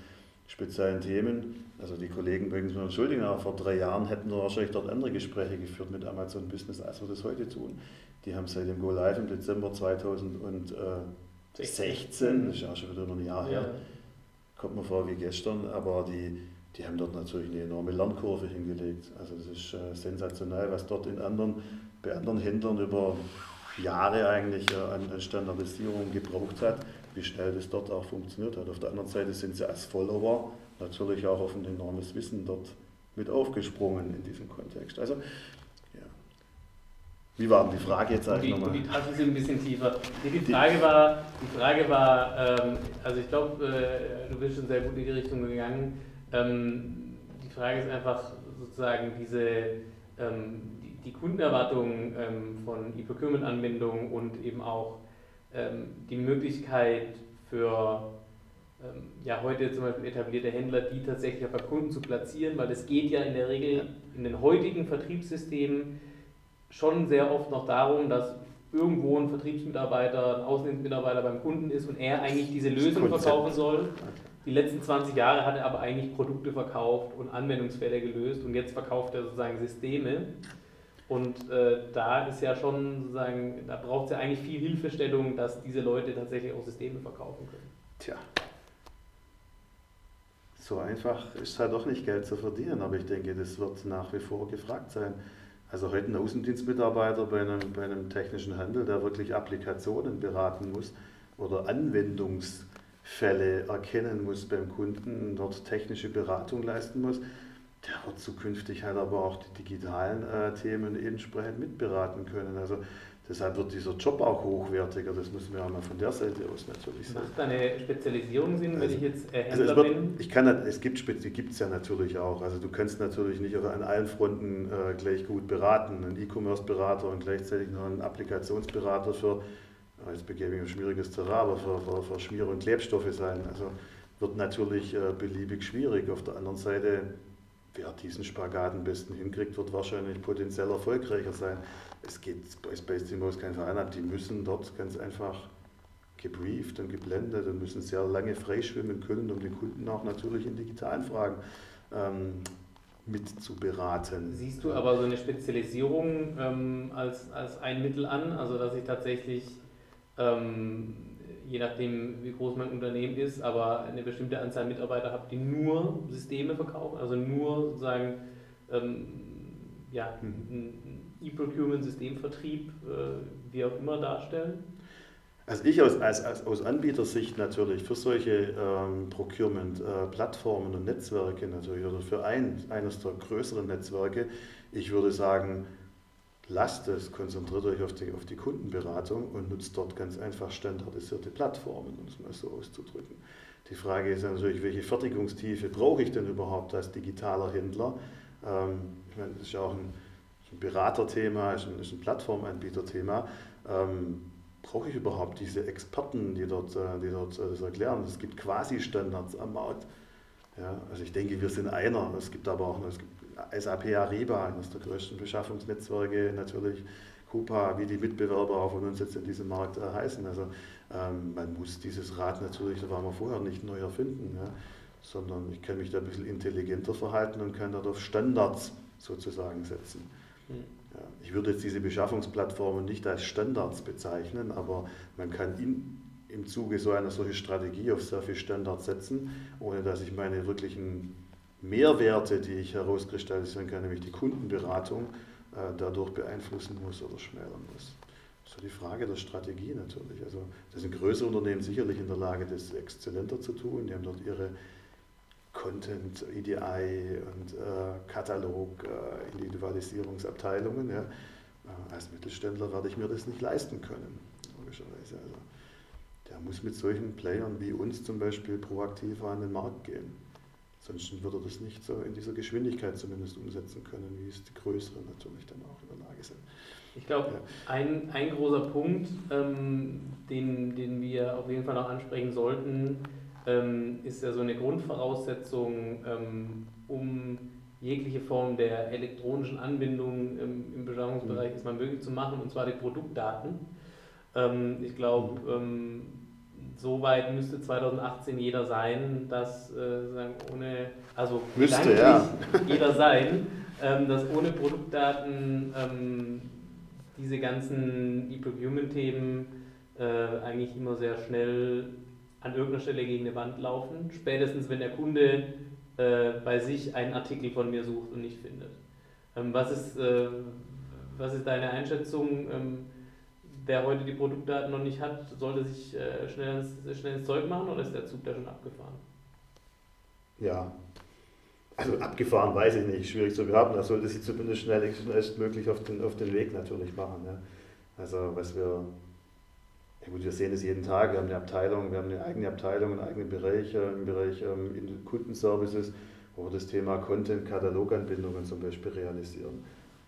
speziellen Themen. Also die Kollegen mögen es mir entschuldigen, aber vor drei Jahren hätten wir wahrscheinlich dort andere Gespräche geführt mit Amazon Business, als wir das heute tun. Die haben seit dem Go Live im Dezember 2016, das ist ja auch schon wieder noch ein Jahr her, kommt mir vor wie gestern, aber die, die haben dort natürlich eine enorme Lernkurve hingelegt. Also das ist äh, sensationell, was dort in anderen, bei anderen Händlern über Jahre eigentlich äh, an Standardisierung gebraucht hat wie schnell das dort auch funktioniert hat. Auf der anderen Seite sind sie als Follower natürlich auch auf ein enormes Wissen dort mit aufgesprungen in diesem Kontext. Also, ja. Wie war denn die Frage jetzt eigentlich nochmal? Die Tasche ist ein bisschen tiefer. Die Frage war, die Frage war ähm, also ich glaube, äh, du bist schon sehr gut in die Richtung gegangen. Ähm, die Frage ist einfach sozusagen diese, ähm, die, die Kundenerwartungen ähm, von E-Procurement-Anbindungen und eben auch die Möglichkeit für ähm, ja, heute zum Beispiel etablierte Händler, die tatsächlich bei Kunden zu platzieren, weil es geht ja in der Regel in den heutigen Vertriebssystemen schon sehr oft noch darum, dass irgendwo ein Vertriebsmitarbeiter, ein Außendienstmitarbeiter beim Kunden ist und er eigentlich diese Lösung verkaufen soll. Die letzten 20 Jahre hat er aber eigentlich Produkte verkauft und Anwendungsfälle gelöst und jetzt verkauft er sozusagen Systeme. Und äh, da ist ja schon sozusagen, da braucht es ja eigentlich viel Hilfestellung, dass diese Leute tatsächlich auch Systeme verkaufen können. Tja. So einfach ist es halt doch nicht Geld zu verdienen, aber ich denke, das wird nach wie vor gefragt sein. Also heute ein Außendienstmitarbeiter bei einem, bei einem technischen Handel, der wirklich Applikationen beraten muss oder Anwendungsfälle erkennen muss beim Kunden, dort technische Beratung leisten muss, der wird zukünftig halt aber auch die digitalen äh, Themen entsprechend mitberaten können. Also deshalb wird dieser Job auch hochwertiger, das müssen wir auch mal von der Seite aus natürlich sagen. Macht eine Spezialisierung Sinn, wenn also, ich jetzt äh, Händler also es wird, bin? Ich kann, es gibt es ja natürlich auch. Also du kannst natürlich nicht an allen Fronten äh, gleich gut beraten. Ein E-Commerce-Berater und gleichzeitig noch ein Applikationsberater für jetzt begebe ich ein schwieriges Terrain, aber für, für, für Schmier- und Klebstoffe sein. Also wird natürlich äh, beliebig schwierig. Auf der anderen Seite, wer diesen Spagat am besten hinkriegt, wird wahrscheinlich potenziell erfolgreicher sein. Es geht bei Space Timos kein Verein ab, die müssen dort ganz einfach gebrieft und geblendet und müssen sehr lange freischwimmen können, um den Kunden auch natürlich in digitalen Fragen ähm, mit zu beraten. Siehst du aber so eine Spezialisierung ähm, als, als ein Mittel an, also dass ich tatsächlich, ähm, je nachdem wie groß mein Unternehmen ist, aber eine bestimmte Anzahl Mitarbeiter habe, die nur Systeme verkaufen, also nur sozusagen ähm, ja, hm. einen E-Procurement, Systemvertrieb, äh, wie auch immer darstellen? Also ich aus, als, als, aus Anbietersicht natürlich für solche ähm, Procurement-Plattformen äh, und Netzwerke natürlich oder für ein, eines der größeren Netzwerke, ich würde sagen, lasst es, konzentriert euch auf die, auf die Kundenberatung und nutzt dort ganz einfach standardisierte Plattformen, um es mal so auszudrücken. Die Frage ist natürlich, welche Fertigungstiefe brauche ich denn überhaupt als digitaler Händler? Ähm, ich meine, das ist ja auch ein, ein Beraterthema, ist ein, ist ein Plattformanbieterthema. Ähm, brauche ich überhaupt diese Experten, die dort, äh, die dort äh, das erklären? Es gibt quasi Standards am Markt. Ja, also ich denke, wir sind einer. Es gibt aber auch es gibt SAP Ariba, eines der größten Beschaffungsnetzwerke, natürlich Coupa, wie die Mitbewerber auch von uns jetzt in diesem Markt äh, heißen. Also ähm, man muss dieses Rad natürlich, da waren wir vorher nicht neu erfinden, ja, sondern ich kann mich da ein bisschen intelligenter verhalten und kann dort auf Standards sozusagen setzen. Mhm. Ja, ich würde jetzt diese Beschaffungsplattformen nicht als Standards bezeichnen, aber man kann in, im Zuge so einer solchen Strategie auf sehr viel Standards setzen, ohne dass ich meine wirklichen Mehrwerte, die ich herauskristallisieren kann, nämlich die Kundenberatung, äh, dadurch beeinflussen muss oder schmälern muss. So die Frage der Strategie natürlich. Also das sind größere Unternehmen sicherlich in der Lage, das exzellenter zu tun. Die haben dort ihre Content, EDI und äh, Katalog, äh, Individualisierungsabteilungen. Ja. Äh, als Mittelständler werde ich mir das nicht leisten können, logischerweise. Also, der muss mit solchen Playern wie uns zum Beispiel proaktiver an den Markt gehen. Sonst würde er das nicht so in dieser Geschwindigkeit zumindest umsetzen können, wie es die Größeren natürlich dann auch in der Lage sind. Ich glaube, ja. ein, ein großer Punkt, ähm, den, den wir auf jeden Fall noch ansprechen sollten, ähm, ist ja so eine Grundvoraussetzung, ähm, um jegliche Form der elektronischen Anbindung im, im Beschaffungsbereich mhm. erstmal möglich zu machen, und zwar die Produktdaten. Ähm, ich glaube, mhm. ähm, soweit müsste 2018 jeder sein, dass äh, ohne, also müsste ja. jeder sein, ähm, dass ohne Produktdaten ähm, diese ganzen E-Procurement-Themen äh, eigentlich immer sehr schnell an irgendeiner Stelle gegen eine Wand laufen, spätestens wenn der Kunde äh, bei sich einen Artikel von mir sucht und nicht findet. Ähm, was, ist, was ist deine Einschätzung? Wer heute die Produktdaten noch nicht hat, sollte sich äh, schnell, ins, schnell ins Zeug machen oder ist der Zug da schon abgefahren? Ja, also abgefahren weiß ich nicht, schwierig zu behaupten. Er sollte sich zumindest schnell schnellstmöglich auf den, auf den Weg natürlich machen. Ja. Also was wir ja gut, wir sehen es jeden Tag. Wir haben eine Abteilung, wir haben eine eigene Abteilung, einen eigenen Bereich im Bereich ähm, Kundenservices, wo wir das Thema Content-Kataloganbindungen zum Beispiel realisieren.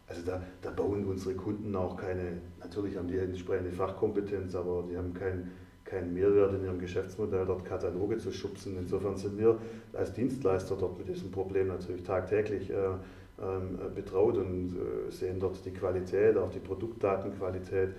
Also da, da bauen unsere Kunden auch keine, natürlich haben die entsprechende Fachkompetenz, aber die haben keinen kein Mehrwert in ihrem Geschäftsmodell, dort Kataloge zu schubsen. Insofern sind wir als Dienstleister dort mit diesem Problem natürlich tagtäglich äh, ähm, betraut und äh, sehen dort die Qualität, auch die Produktdatenqualität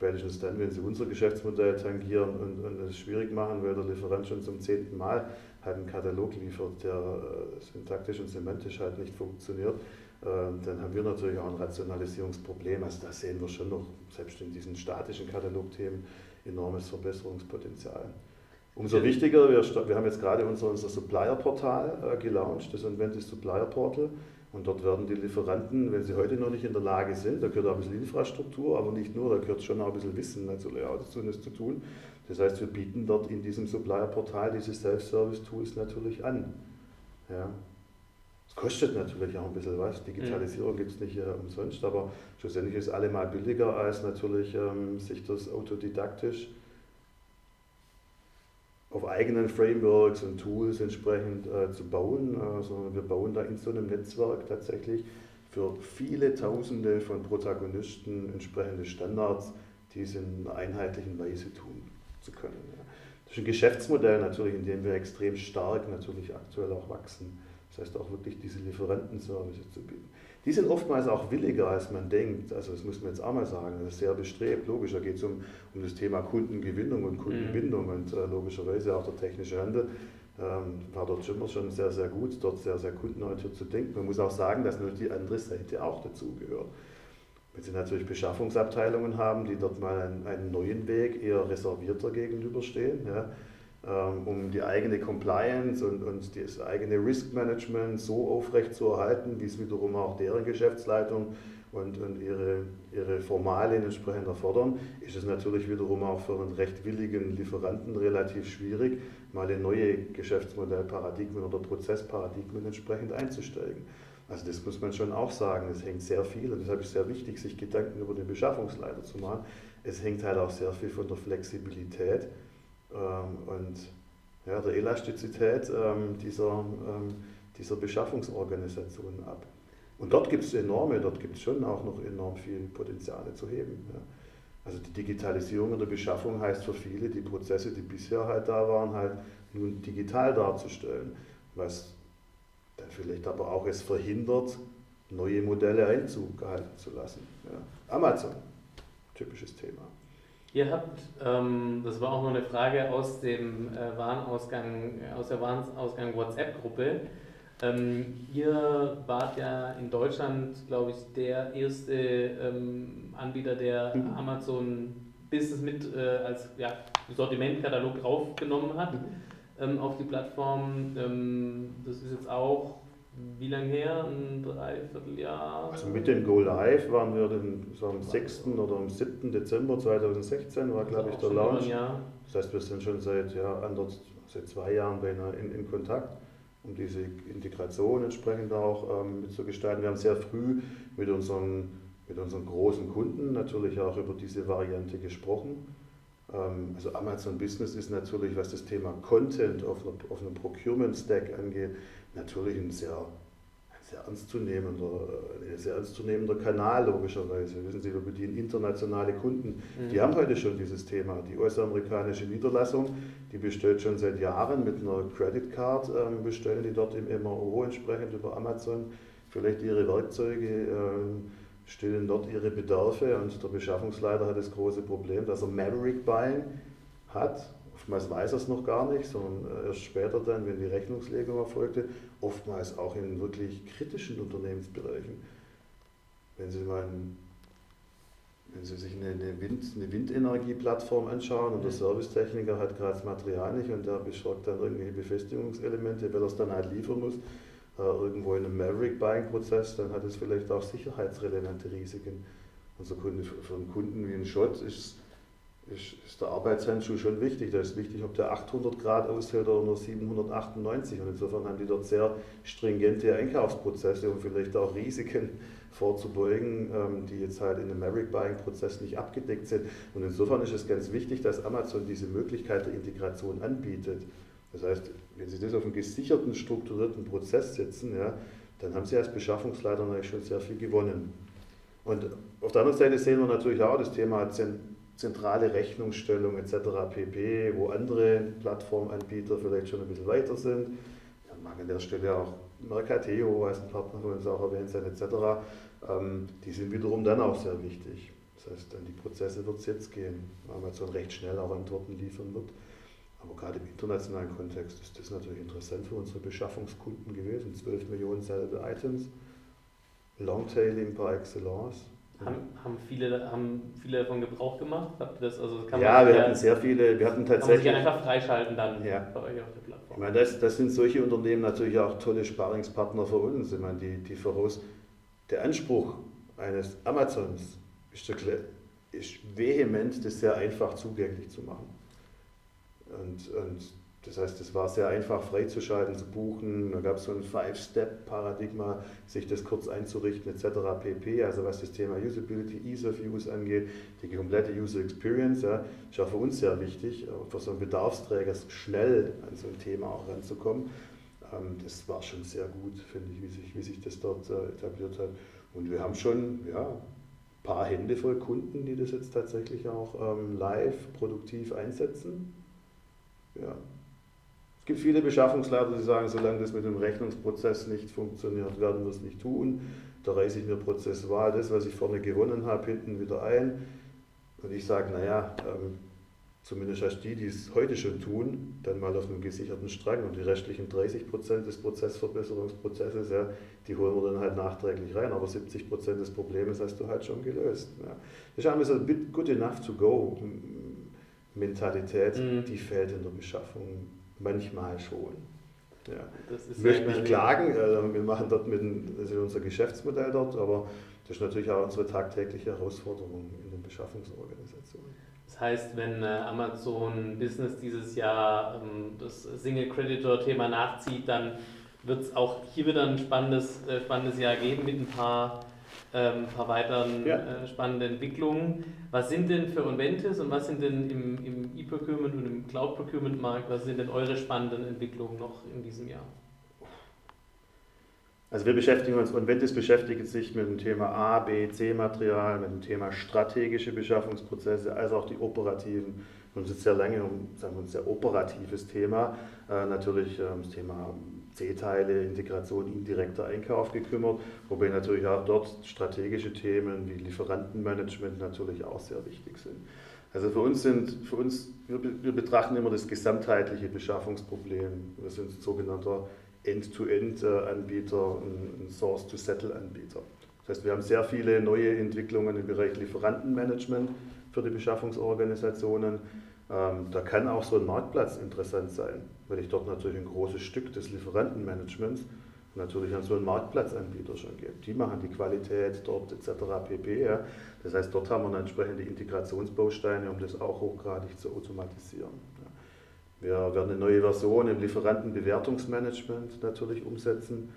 Spätestens dann, wenn sie unser Geschäftsmodell tangieren und, und es schwierig machen, weil der Lieferant schon zum zehnten Mal halt einen Katalog liefert, der äh, syntaktisch und semantisch halt nicht funktioniert, äh, dann haben wir natürlich auch ein Rationalisierungsproblem. Also da sehen wir schon noch, selbst in diesen statischen Katalogthemen, enormes Verbesserungspotenzial. Umso wichtiger, wir, wir haben jetzt gerade unser, unser Supplier-Portal äh, gelauncht, das Inventis Supplier Portal. Und dort werden die Lieferanten, wenn sie heute noch nicht in der Lage sind, da gehört auch ein bisschen Infrastruktur, aber nicht nur, da gehört schon auch ein bisschen Wissen natürlich auch dazu, das zu tun. Das heißt, wir bieten dort in diesem Supplier-Portal diese Self-Service-Tools natürlich an. Ja. Es kostet natürlich auch ein bisschen was. Digitalisierung mhm. gibt es nicht äh, umsonst, aber schlussendlich ist es allemal billiger, als natürlich ähm, sich das autodidaktisch auf eigenen Frameworks und Tools entsprechend äh, zu bauen, äh, sondern wir bauen da in so einem Netzwerk tatsächlich für viele Tausende von Protagonisten entsprechende Standards, dies in einer einheitlichen Weise tun zu können. Das ist ein Geschäftsmodell natürlich, in dem wir extrem stark natürlich aktuell auch wachsen. Das heißt auch wirklich diese Lieferantenservice zu bieten. Die sind oftmals auch williger, als man denkt. Also das muss man jetzt auch mal sagen. Das ist sehr bestrebt. Logisch, da geht es um, um das Thema Kundengewinnung und Kundenbindung mhm. und äh, logischerweise auch der technische Handel ähm, war dort schon, schon sehr, sehr gut, dort sehr, sehr kundenorientiert zu denken. Man muss auch sagen, dass natürlich die andere Seite auch dazugehört. Wenn Sie natürlich Beschaffungsabteilungen haben, die dort mal einen, einen neuen Weg eher reservierter gegenüberstehen, ja, um die eigene Compliance und, und das eigene Risk Management so aufrecht zu erhalten, wie es wiederum auch deren Geschäftsleitung und, und ihre, ihre Formalien entsprechend erfordern, ist es natürlich wiederum auch für einen recht willigen Lieferanten relativ schwierig, mal in neue Geschäftsmodellparadigmen oder Prozessparadigmen entsprechend einzusteigen. Also das muss man schon auch sagen, es hängt sehr viel, und deshalb ist es sehr wichtig, sich Gedanken über den Beschaffungsleiter zu machen. Es hängt halt auch sehr viel von der Flexibilität ähm, und ja, der Elastizität ähm, dieser, ähm, dieser Beschaffungsorganisation ab. Und dort gibt es enorme, dort gibt es schon auch noch enorm viel Potenziale zu heben. Ja. Also die Digitalisierung der Beschaffung heißt für viele, die Prozesse, die bisher halt da waren, halt nun digital darzustellen, was dann vielleicht aber auch es verhindert, neue Modelle Einzug gehalten zu lassen. Ja. Amazon, typisches Thema. Ihr habt, ähm, das war auch noch eine Frage aus dem äh, Warenausgang, aus der Warenausgang WhatsApp-Gruppe. Ähm, ihr wart ja in Deutschland, glaube ich, der erste ähm, Anbieter, der mhm. Amazon Business mit äh, als ja, Sortimentkatalog draufgenommen hat mhm. ähm, auf die Plattform. Ähm, das ist jetzt auch wie lange her? Ein Dreivierteljahr? Also mit dem Go Live waren wir den, so am 6. oder am 7. Dezember 2016 war, glaube ich, der Launch. Das heißt, wir sind schon seit, ja, anders, seit zwei Jahren beinahe in, in Kontakt, um diese Integration entsprechend auch ähm, mitzugestalten. Wir haben sehr früh mit unseren, mit unseren großen Kunden natürlich auch über diese Variante gesprochen. Ähm, also Amazon Business ist natürlich, was das Thema Content auf, einer, auf einem Procurement-Stack angeht, natürlich ein sehr, ein sehr, ernstzunehmender, ein sehr ernstzunehmender Kanal, logischerweise. Wissen Sie, wir bedienen internationale Kunden. Mhm. Die haben heute schon dieses Thema. Die US-amerikanische Niederlassung, die bestellt schon seit Jahren mit einer Credit Card, ähm, bestellen die dort im MRO entsprechend über Amazon vielleicht ihre Werkzeuge. Ähm, stillen dort ihre Bedarfe und der Beschaffungsleiter hat das große Problem, dass er Maverick Buying hat Oftmals weiß er es noch gar nicht, sondern äh, erst später dann, wenn die Rechnungslegung erfolgte, oftmals auch in wirklich kritischen Unternehmensbereichen. Wenn Sie mal wenn Sie sich eine, eine, Wind, eine Windenergieplattform anschauen und der Servicetechniker hat gerade das Material nicht und der besorgt dann irgendwelche Befestigungselemente, weil er es dann halt liefern muss, äh, irgendwo in einem Maverick-Buying-Prozess, dann hat es vielleicht auch sicherheitsrelevante Risiken. Unser Kunde, für einen Kunden wie ein Schott ist ist, ist der Arbeitshandschuh schon wichtig. Da ist wichtig, ob der 800 Grad aushält oder nur 798. Und insofern haben die dort sehr stringente Einkaufsprozesse, um vielleicht auch Risiken vorzubeugen, ähm, die jetzt halt in dem Maverick Buying Prozess nicht abgedeckt sind. Und insofern ist es ganz wichtig, dass Amazon diese Möglichkeit der Integration anbietet. Das heißt, wenn Sie das auf einen gesicherten, strukturierten Prozess setzen, ja, dann haben Sie als Beschaffungsleiter natürlich schon sehr viel gewonnen. Und auf der anderen Seite sehen wir natürlich auch das Thema zentrale Rechnungsstellung etc. pp., wo andere Plattformanbieter vielleicht schon ein bisschen weiter sind. Ja, mag an der Stelle auch Mercateo als ein Partner von uns auch erwähnt sein etc. Ähm, die sind wiederum dann auch sehr wichtig. Das heißt, an die Prozesse wird es jetzt gehen, weil Amazon recht schnell auch Antworten liefern wird. Aber gerade im internationalen Kontext ist das natürlich interessant für unsere Beschaffungskunden gewesen. 12 Millionen selbe Items, Longtailing par excellence. Haben, haben, viele, haben viele davon Gebrauch gemacht? Habt das, also kann ja, wir hatten sehr viele, wir hatten tatsächlich... Kann man sich einfach freischalten dann ja. bei euch auf der Plattform. Ich meine, das, das sind solche Unternehmen natürlich auch tolle Sparingspartner für uns. Ich meine, die, die voraus, der Anspruch eines Amazons ist, ist vehement, das sehr einfach zugänglich zu machen. Und, und das heißt, es war sehr einfach freizuschalten, zu buchen. Da gab es so ein Five-Step-Paradigma, sich das kurz einzurichten etc. pp. Also was das Thema Usability, Ease of Use angeht, die komplette User Experience, ja, ist auch für uns sehr wichtig, für so einen Bedarfsträger schnell an so ein Thema auch ranzukommen. Ähm, das war schon sehr gut, finde ich, wie sich, wie sich das dort äh, etabliert hat. Und wir haben schon, ja, paar Hände voll Kunden, die das jetzt tatsächlich auch ähm, live produktiv einsetzen. Ja. Es gibt viele Beschaffungsleiter, die sagen, solange das mit dem Rechnungsprozess nicht funktioniert, werden wir es nicht tun. Da reiße ich mir prozessual das, was ich vorne gewonnen habe, hinten wieder ein. Und ich sage, naja, ähm, zumindest als die, die es heute schon tun, dann mal auf einem gesicherten Strang und die restlichen 30 Prozent des Prozessverbesserungsprozesses, ja, die holen wir dann halt nachträglich rein, aber 70 Prozent des Problems hast du halt schon gelöst. Ja. Das ist einfach so good enough to go Mentalität, mhm. die fällt in der Beschaffung manchmal schon. Ja. ich möchte nicht klagen, äh, wir machen dort mit, das ist unser Geschäftsmodell dort, aber das ist natürlich auch unsere tagtägliche Herausforderung in den Beschaffungsorganisationen. Das heißt, wenn äh, Amazon Business dieses Jahr ähm, das Single Creditor Thema nachzieht, dann wird es auch hier wieder ein spannendes, äh, spannendes Jahr geben mit ein paar, ähm, paar weiteren ja. äh, spannenden Entwicklungen. Was sind denn für Onventis und was sind denn im, im E-Procurement und im Cloud-Procurement-Markt, was sind denn eure spannenden Entwicklungen noch in diesem Jahr? Also wir beschäftigen uns, und Ventis beschäftigt sich mit dem Thema A, B, C-Material, mit dem Thema strategische Beschaffungsprozesse, als auch die operativen. Und es ist sehr lange um sagen wir, ein sehr operatives Thema. Äh, natürlich äh, das Thema C-Teile, Integration, indirekter Einkauf gekümmert, wobei natürlich auch dort strategische Themen wie Lieferantenmanagement natürlich auch sehr wichtig sind. Also für uns sind, für uns, wir, wir betrachten immer das gesamtheitliche Beschaffungsproblem. Wir sind sogenannter End-to-End-Anbieter, ein Source-to-Settle-Anbieter. Das heißt, wir haben sehr viele neue Entwicklungen im Bereich Lieferantenmanagement für die Beschaffungsorganisationen. Ähm, da kann auch so ein Marktplatz interessant sein, weil ich dort natürlich ein großes Stück des Lieferantenmanagements natürlich an so einen Marktplatzanbieter schon gebe. Die machen die Qualität dort etc. pp. Ja. Das heißt, dort haben wir dann entsprechende Integrationsbausteine, um das auch hochgradig zu automatisieren. Wir werden eine neue Version im Lieferantenbewertungsmanagement natürlich umsetzen.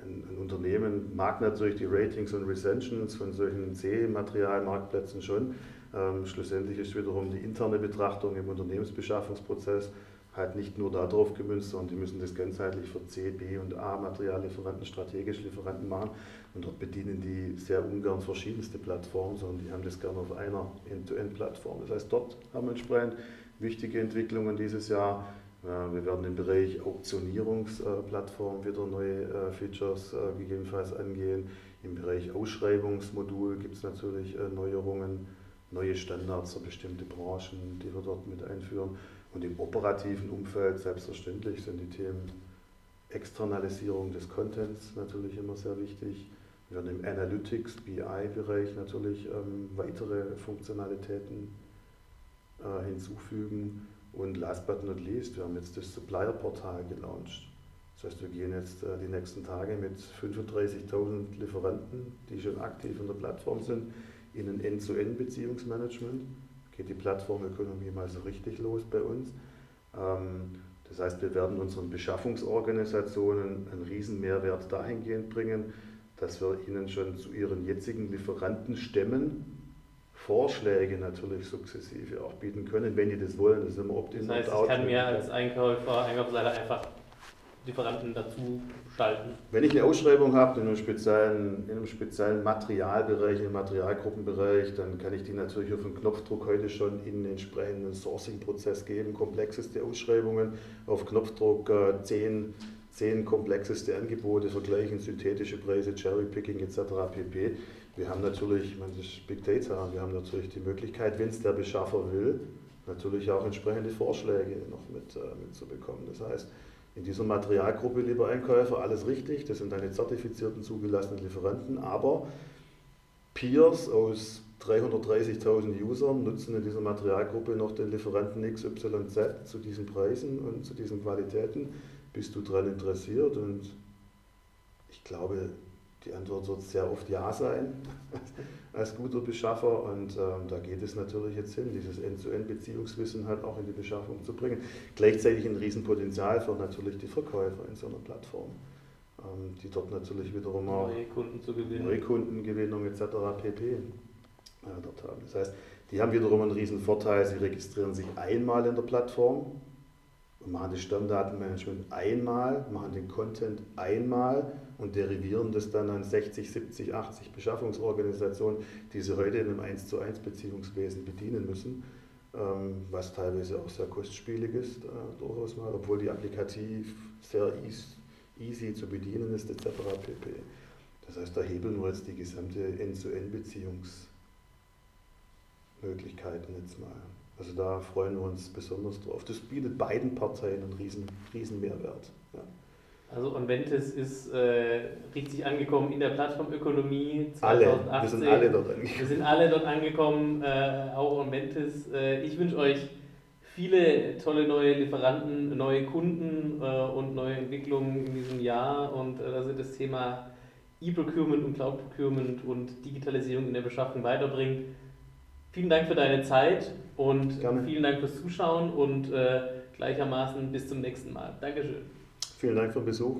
Ein, ein, Unternehmen mag natürlich die Ratings und Recensions von solchen C-Materialmarktplätzen schon. Ähm, schlussendlich ist wiederum die interne Betrachtung im Unternehmensbeschaffungsprozess halt nicht nur darauf gemünzt, sondern die müssen das ganzheitlich für C, B und A-Materiallieferanten, strategische Lieferanten machen. Und dort bedienen die sehr ungern verschiedenste Plattformen, sondern die haben das gerne auf einer End-to-End-Plattform. Das heißt, dort haben wir entsprechend wichtige Entwicklungen dieses Jahr. Wir werden im Bereich Auktionierungsplattform wieder neue äh, Features äh, gegebenenfalls angehen. Im Bereich Ausschreibungsmodul gibt es natürlich äh, Neuerungen, neue Standards für bestimmte Branchen, die wir dort mit einführen. Und im operativen Umfeld selbstverständlich sind die Themen Externalisierung des Contents natürlich immer sehr wichtig. Wir werden im Analytics, BI-Bereich natürlich ähm, weitere Funktionalitäten äh, hinzufügen. Und last but not least, wir haben jetzt das Supplier-Portal gelauncht. Das heißt, wir gehen jetzt äh, die nächsten Tage mit 35.000 Lieferanten, die schon aktiv in der Plattform sind, in ein End-zu-End-Beziehungsmanagement. Geht die Plattformökonomie mal so richtig los bei uns. Ähm, das heißt, wir werden unseren Beschaffungsorganisationen einen riesen Mehrwert dahingehend bringen, dass wir ihnen schon zu ihren jetzigen Lieferantenstämmen Vorschläge natürlich sukzessive auch bieten können, wenn die das wollen. Das ist immer optimal. Das heißt, ich kann mir als Einkäufer, Einkaufsleiter einfach Lieferanten dazu schalten. Wenn ich eine Ausschreibung habe in einem speziellen, in einem speziellen Materialbereich, im Materialgruppenbereich, dann kann ich die natürlich auf den Knopfdruck heute schon in den entsprechenden Sourcing-Prozess geben. Komplexeste Ausschreibungen auf Knopfdruck, äh, zehn, zehn komplexeste Angebote vergleichen, synthetische Preise, Cherrypicking etc. pp. Wir haben natürlich, ich meine, das ist Big Data, wir haben natürlich die Möglichkeit, wenn es der Beschaffer will, natürlich auch entsprechende Vorschläge noch mit, äh, mitzubekommen. Das heißt, in dieser Materialgruppe, lieber Einkäufer, alles richtig, das sind deine zertifizierten, zugelassenen Lieferanten, aber Peers aus 330.000 Usern nutzen in dieser Materialgruppe noch den Lieferanten XYZ zu diesen Preisen und zu diesen Qualitäten. Bist du daran interessiert? Und ich glaube, die Antwort wird sehr oft Ja sein als guter Beschaffer und ähm, da geht es natürlich jetzt hin, dieses End-zu-End-Beziehungswissen halt auch in die Beschaffung zu bringen. Gleichzeitig ein Riesenpotenzial für natürlich die Verkäufer in so einer Plattform, ähm, die dort natürlich wiederum auch neue Kunden zu gewinnen, neue Kundengewinnung etc. pp. Äh, dort haben. Das heißt, die haben wiederum einen riesen Vorteil, sie registrieren sich einmal in der Plattform machen das Stammdatenmanagement einmal, machen den Content einmal und derivieren das dann an 60, 70, 80 Beschaffungsorganisationen, die sie heute in einem 1 zu 1 Beziehungswesen bedienen müssen, ähm, was teilweise auch sehr kostspielig ist, äh, durchaus mal, obwohl die applikativ sehr easy zu bedienen ist, etc. pp. Das heißt, da hebeln wir jetzt die gesamte End-zu-End-Beziehungsmöglichkeiten jetzt mal. Also da freuen wir uns besonders drauf. Das bietet beiden Parteien einen riesen, riesen Mehrwert. Ja. Also Onventis ist äh, richtig angekommen in der Plattformökonomie 2018. Alle, wir sind alle dort angekommen. Wir sind alle dort angekommen, äh, auch Onventis. Äh, ich wünsche euch viele tolle neue Lieferanten, neue Kunden äh, und neue Entwicklungen in diesem Jahr und äh, dass ihr das Thema E-Procurement und Cloud Procurement und Digitalisierung in der Beschaffung weiterbringt. Vielen Dank für deine Zeit und Gerne. vielen Dank fürs Zuschauen und äh, gleichermaßen bis zum nächsten Mal. Dankeschön. Vielen Dank für den Besuch.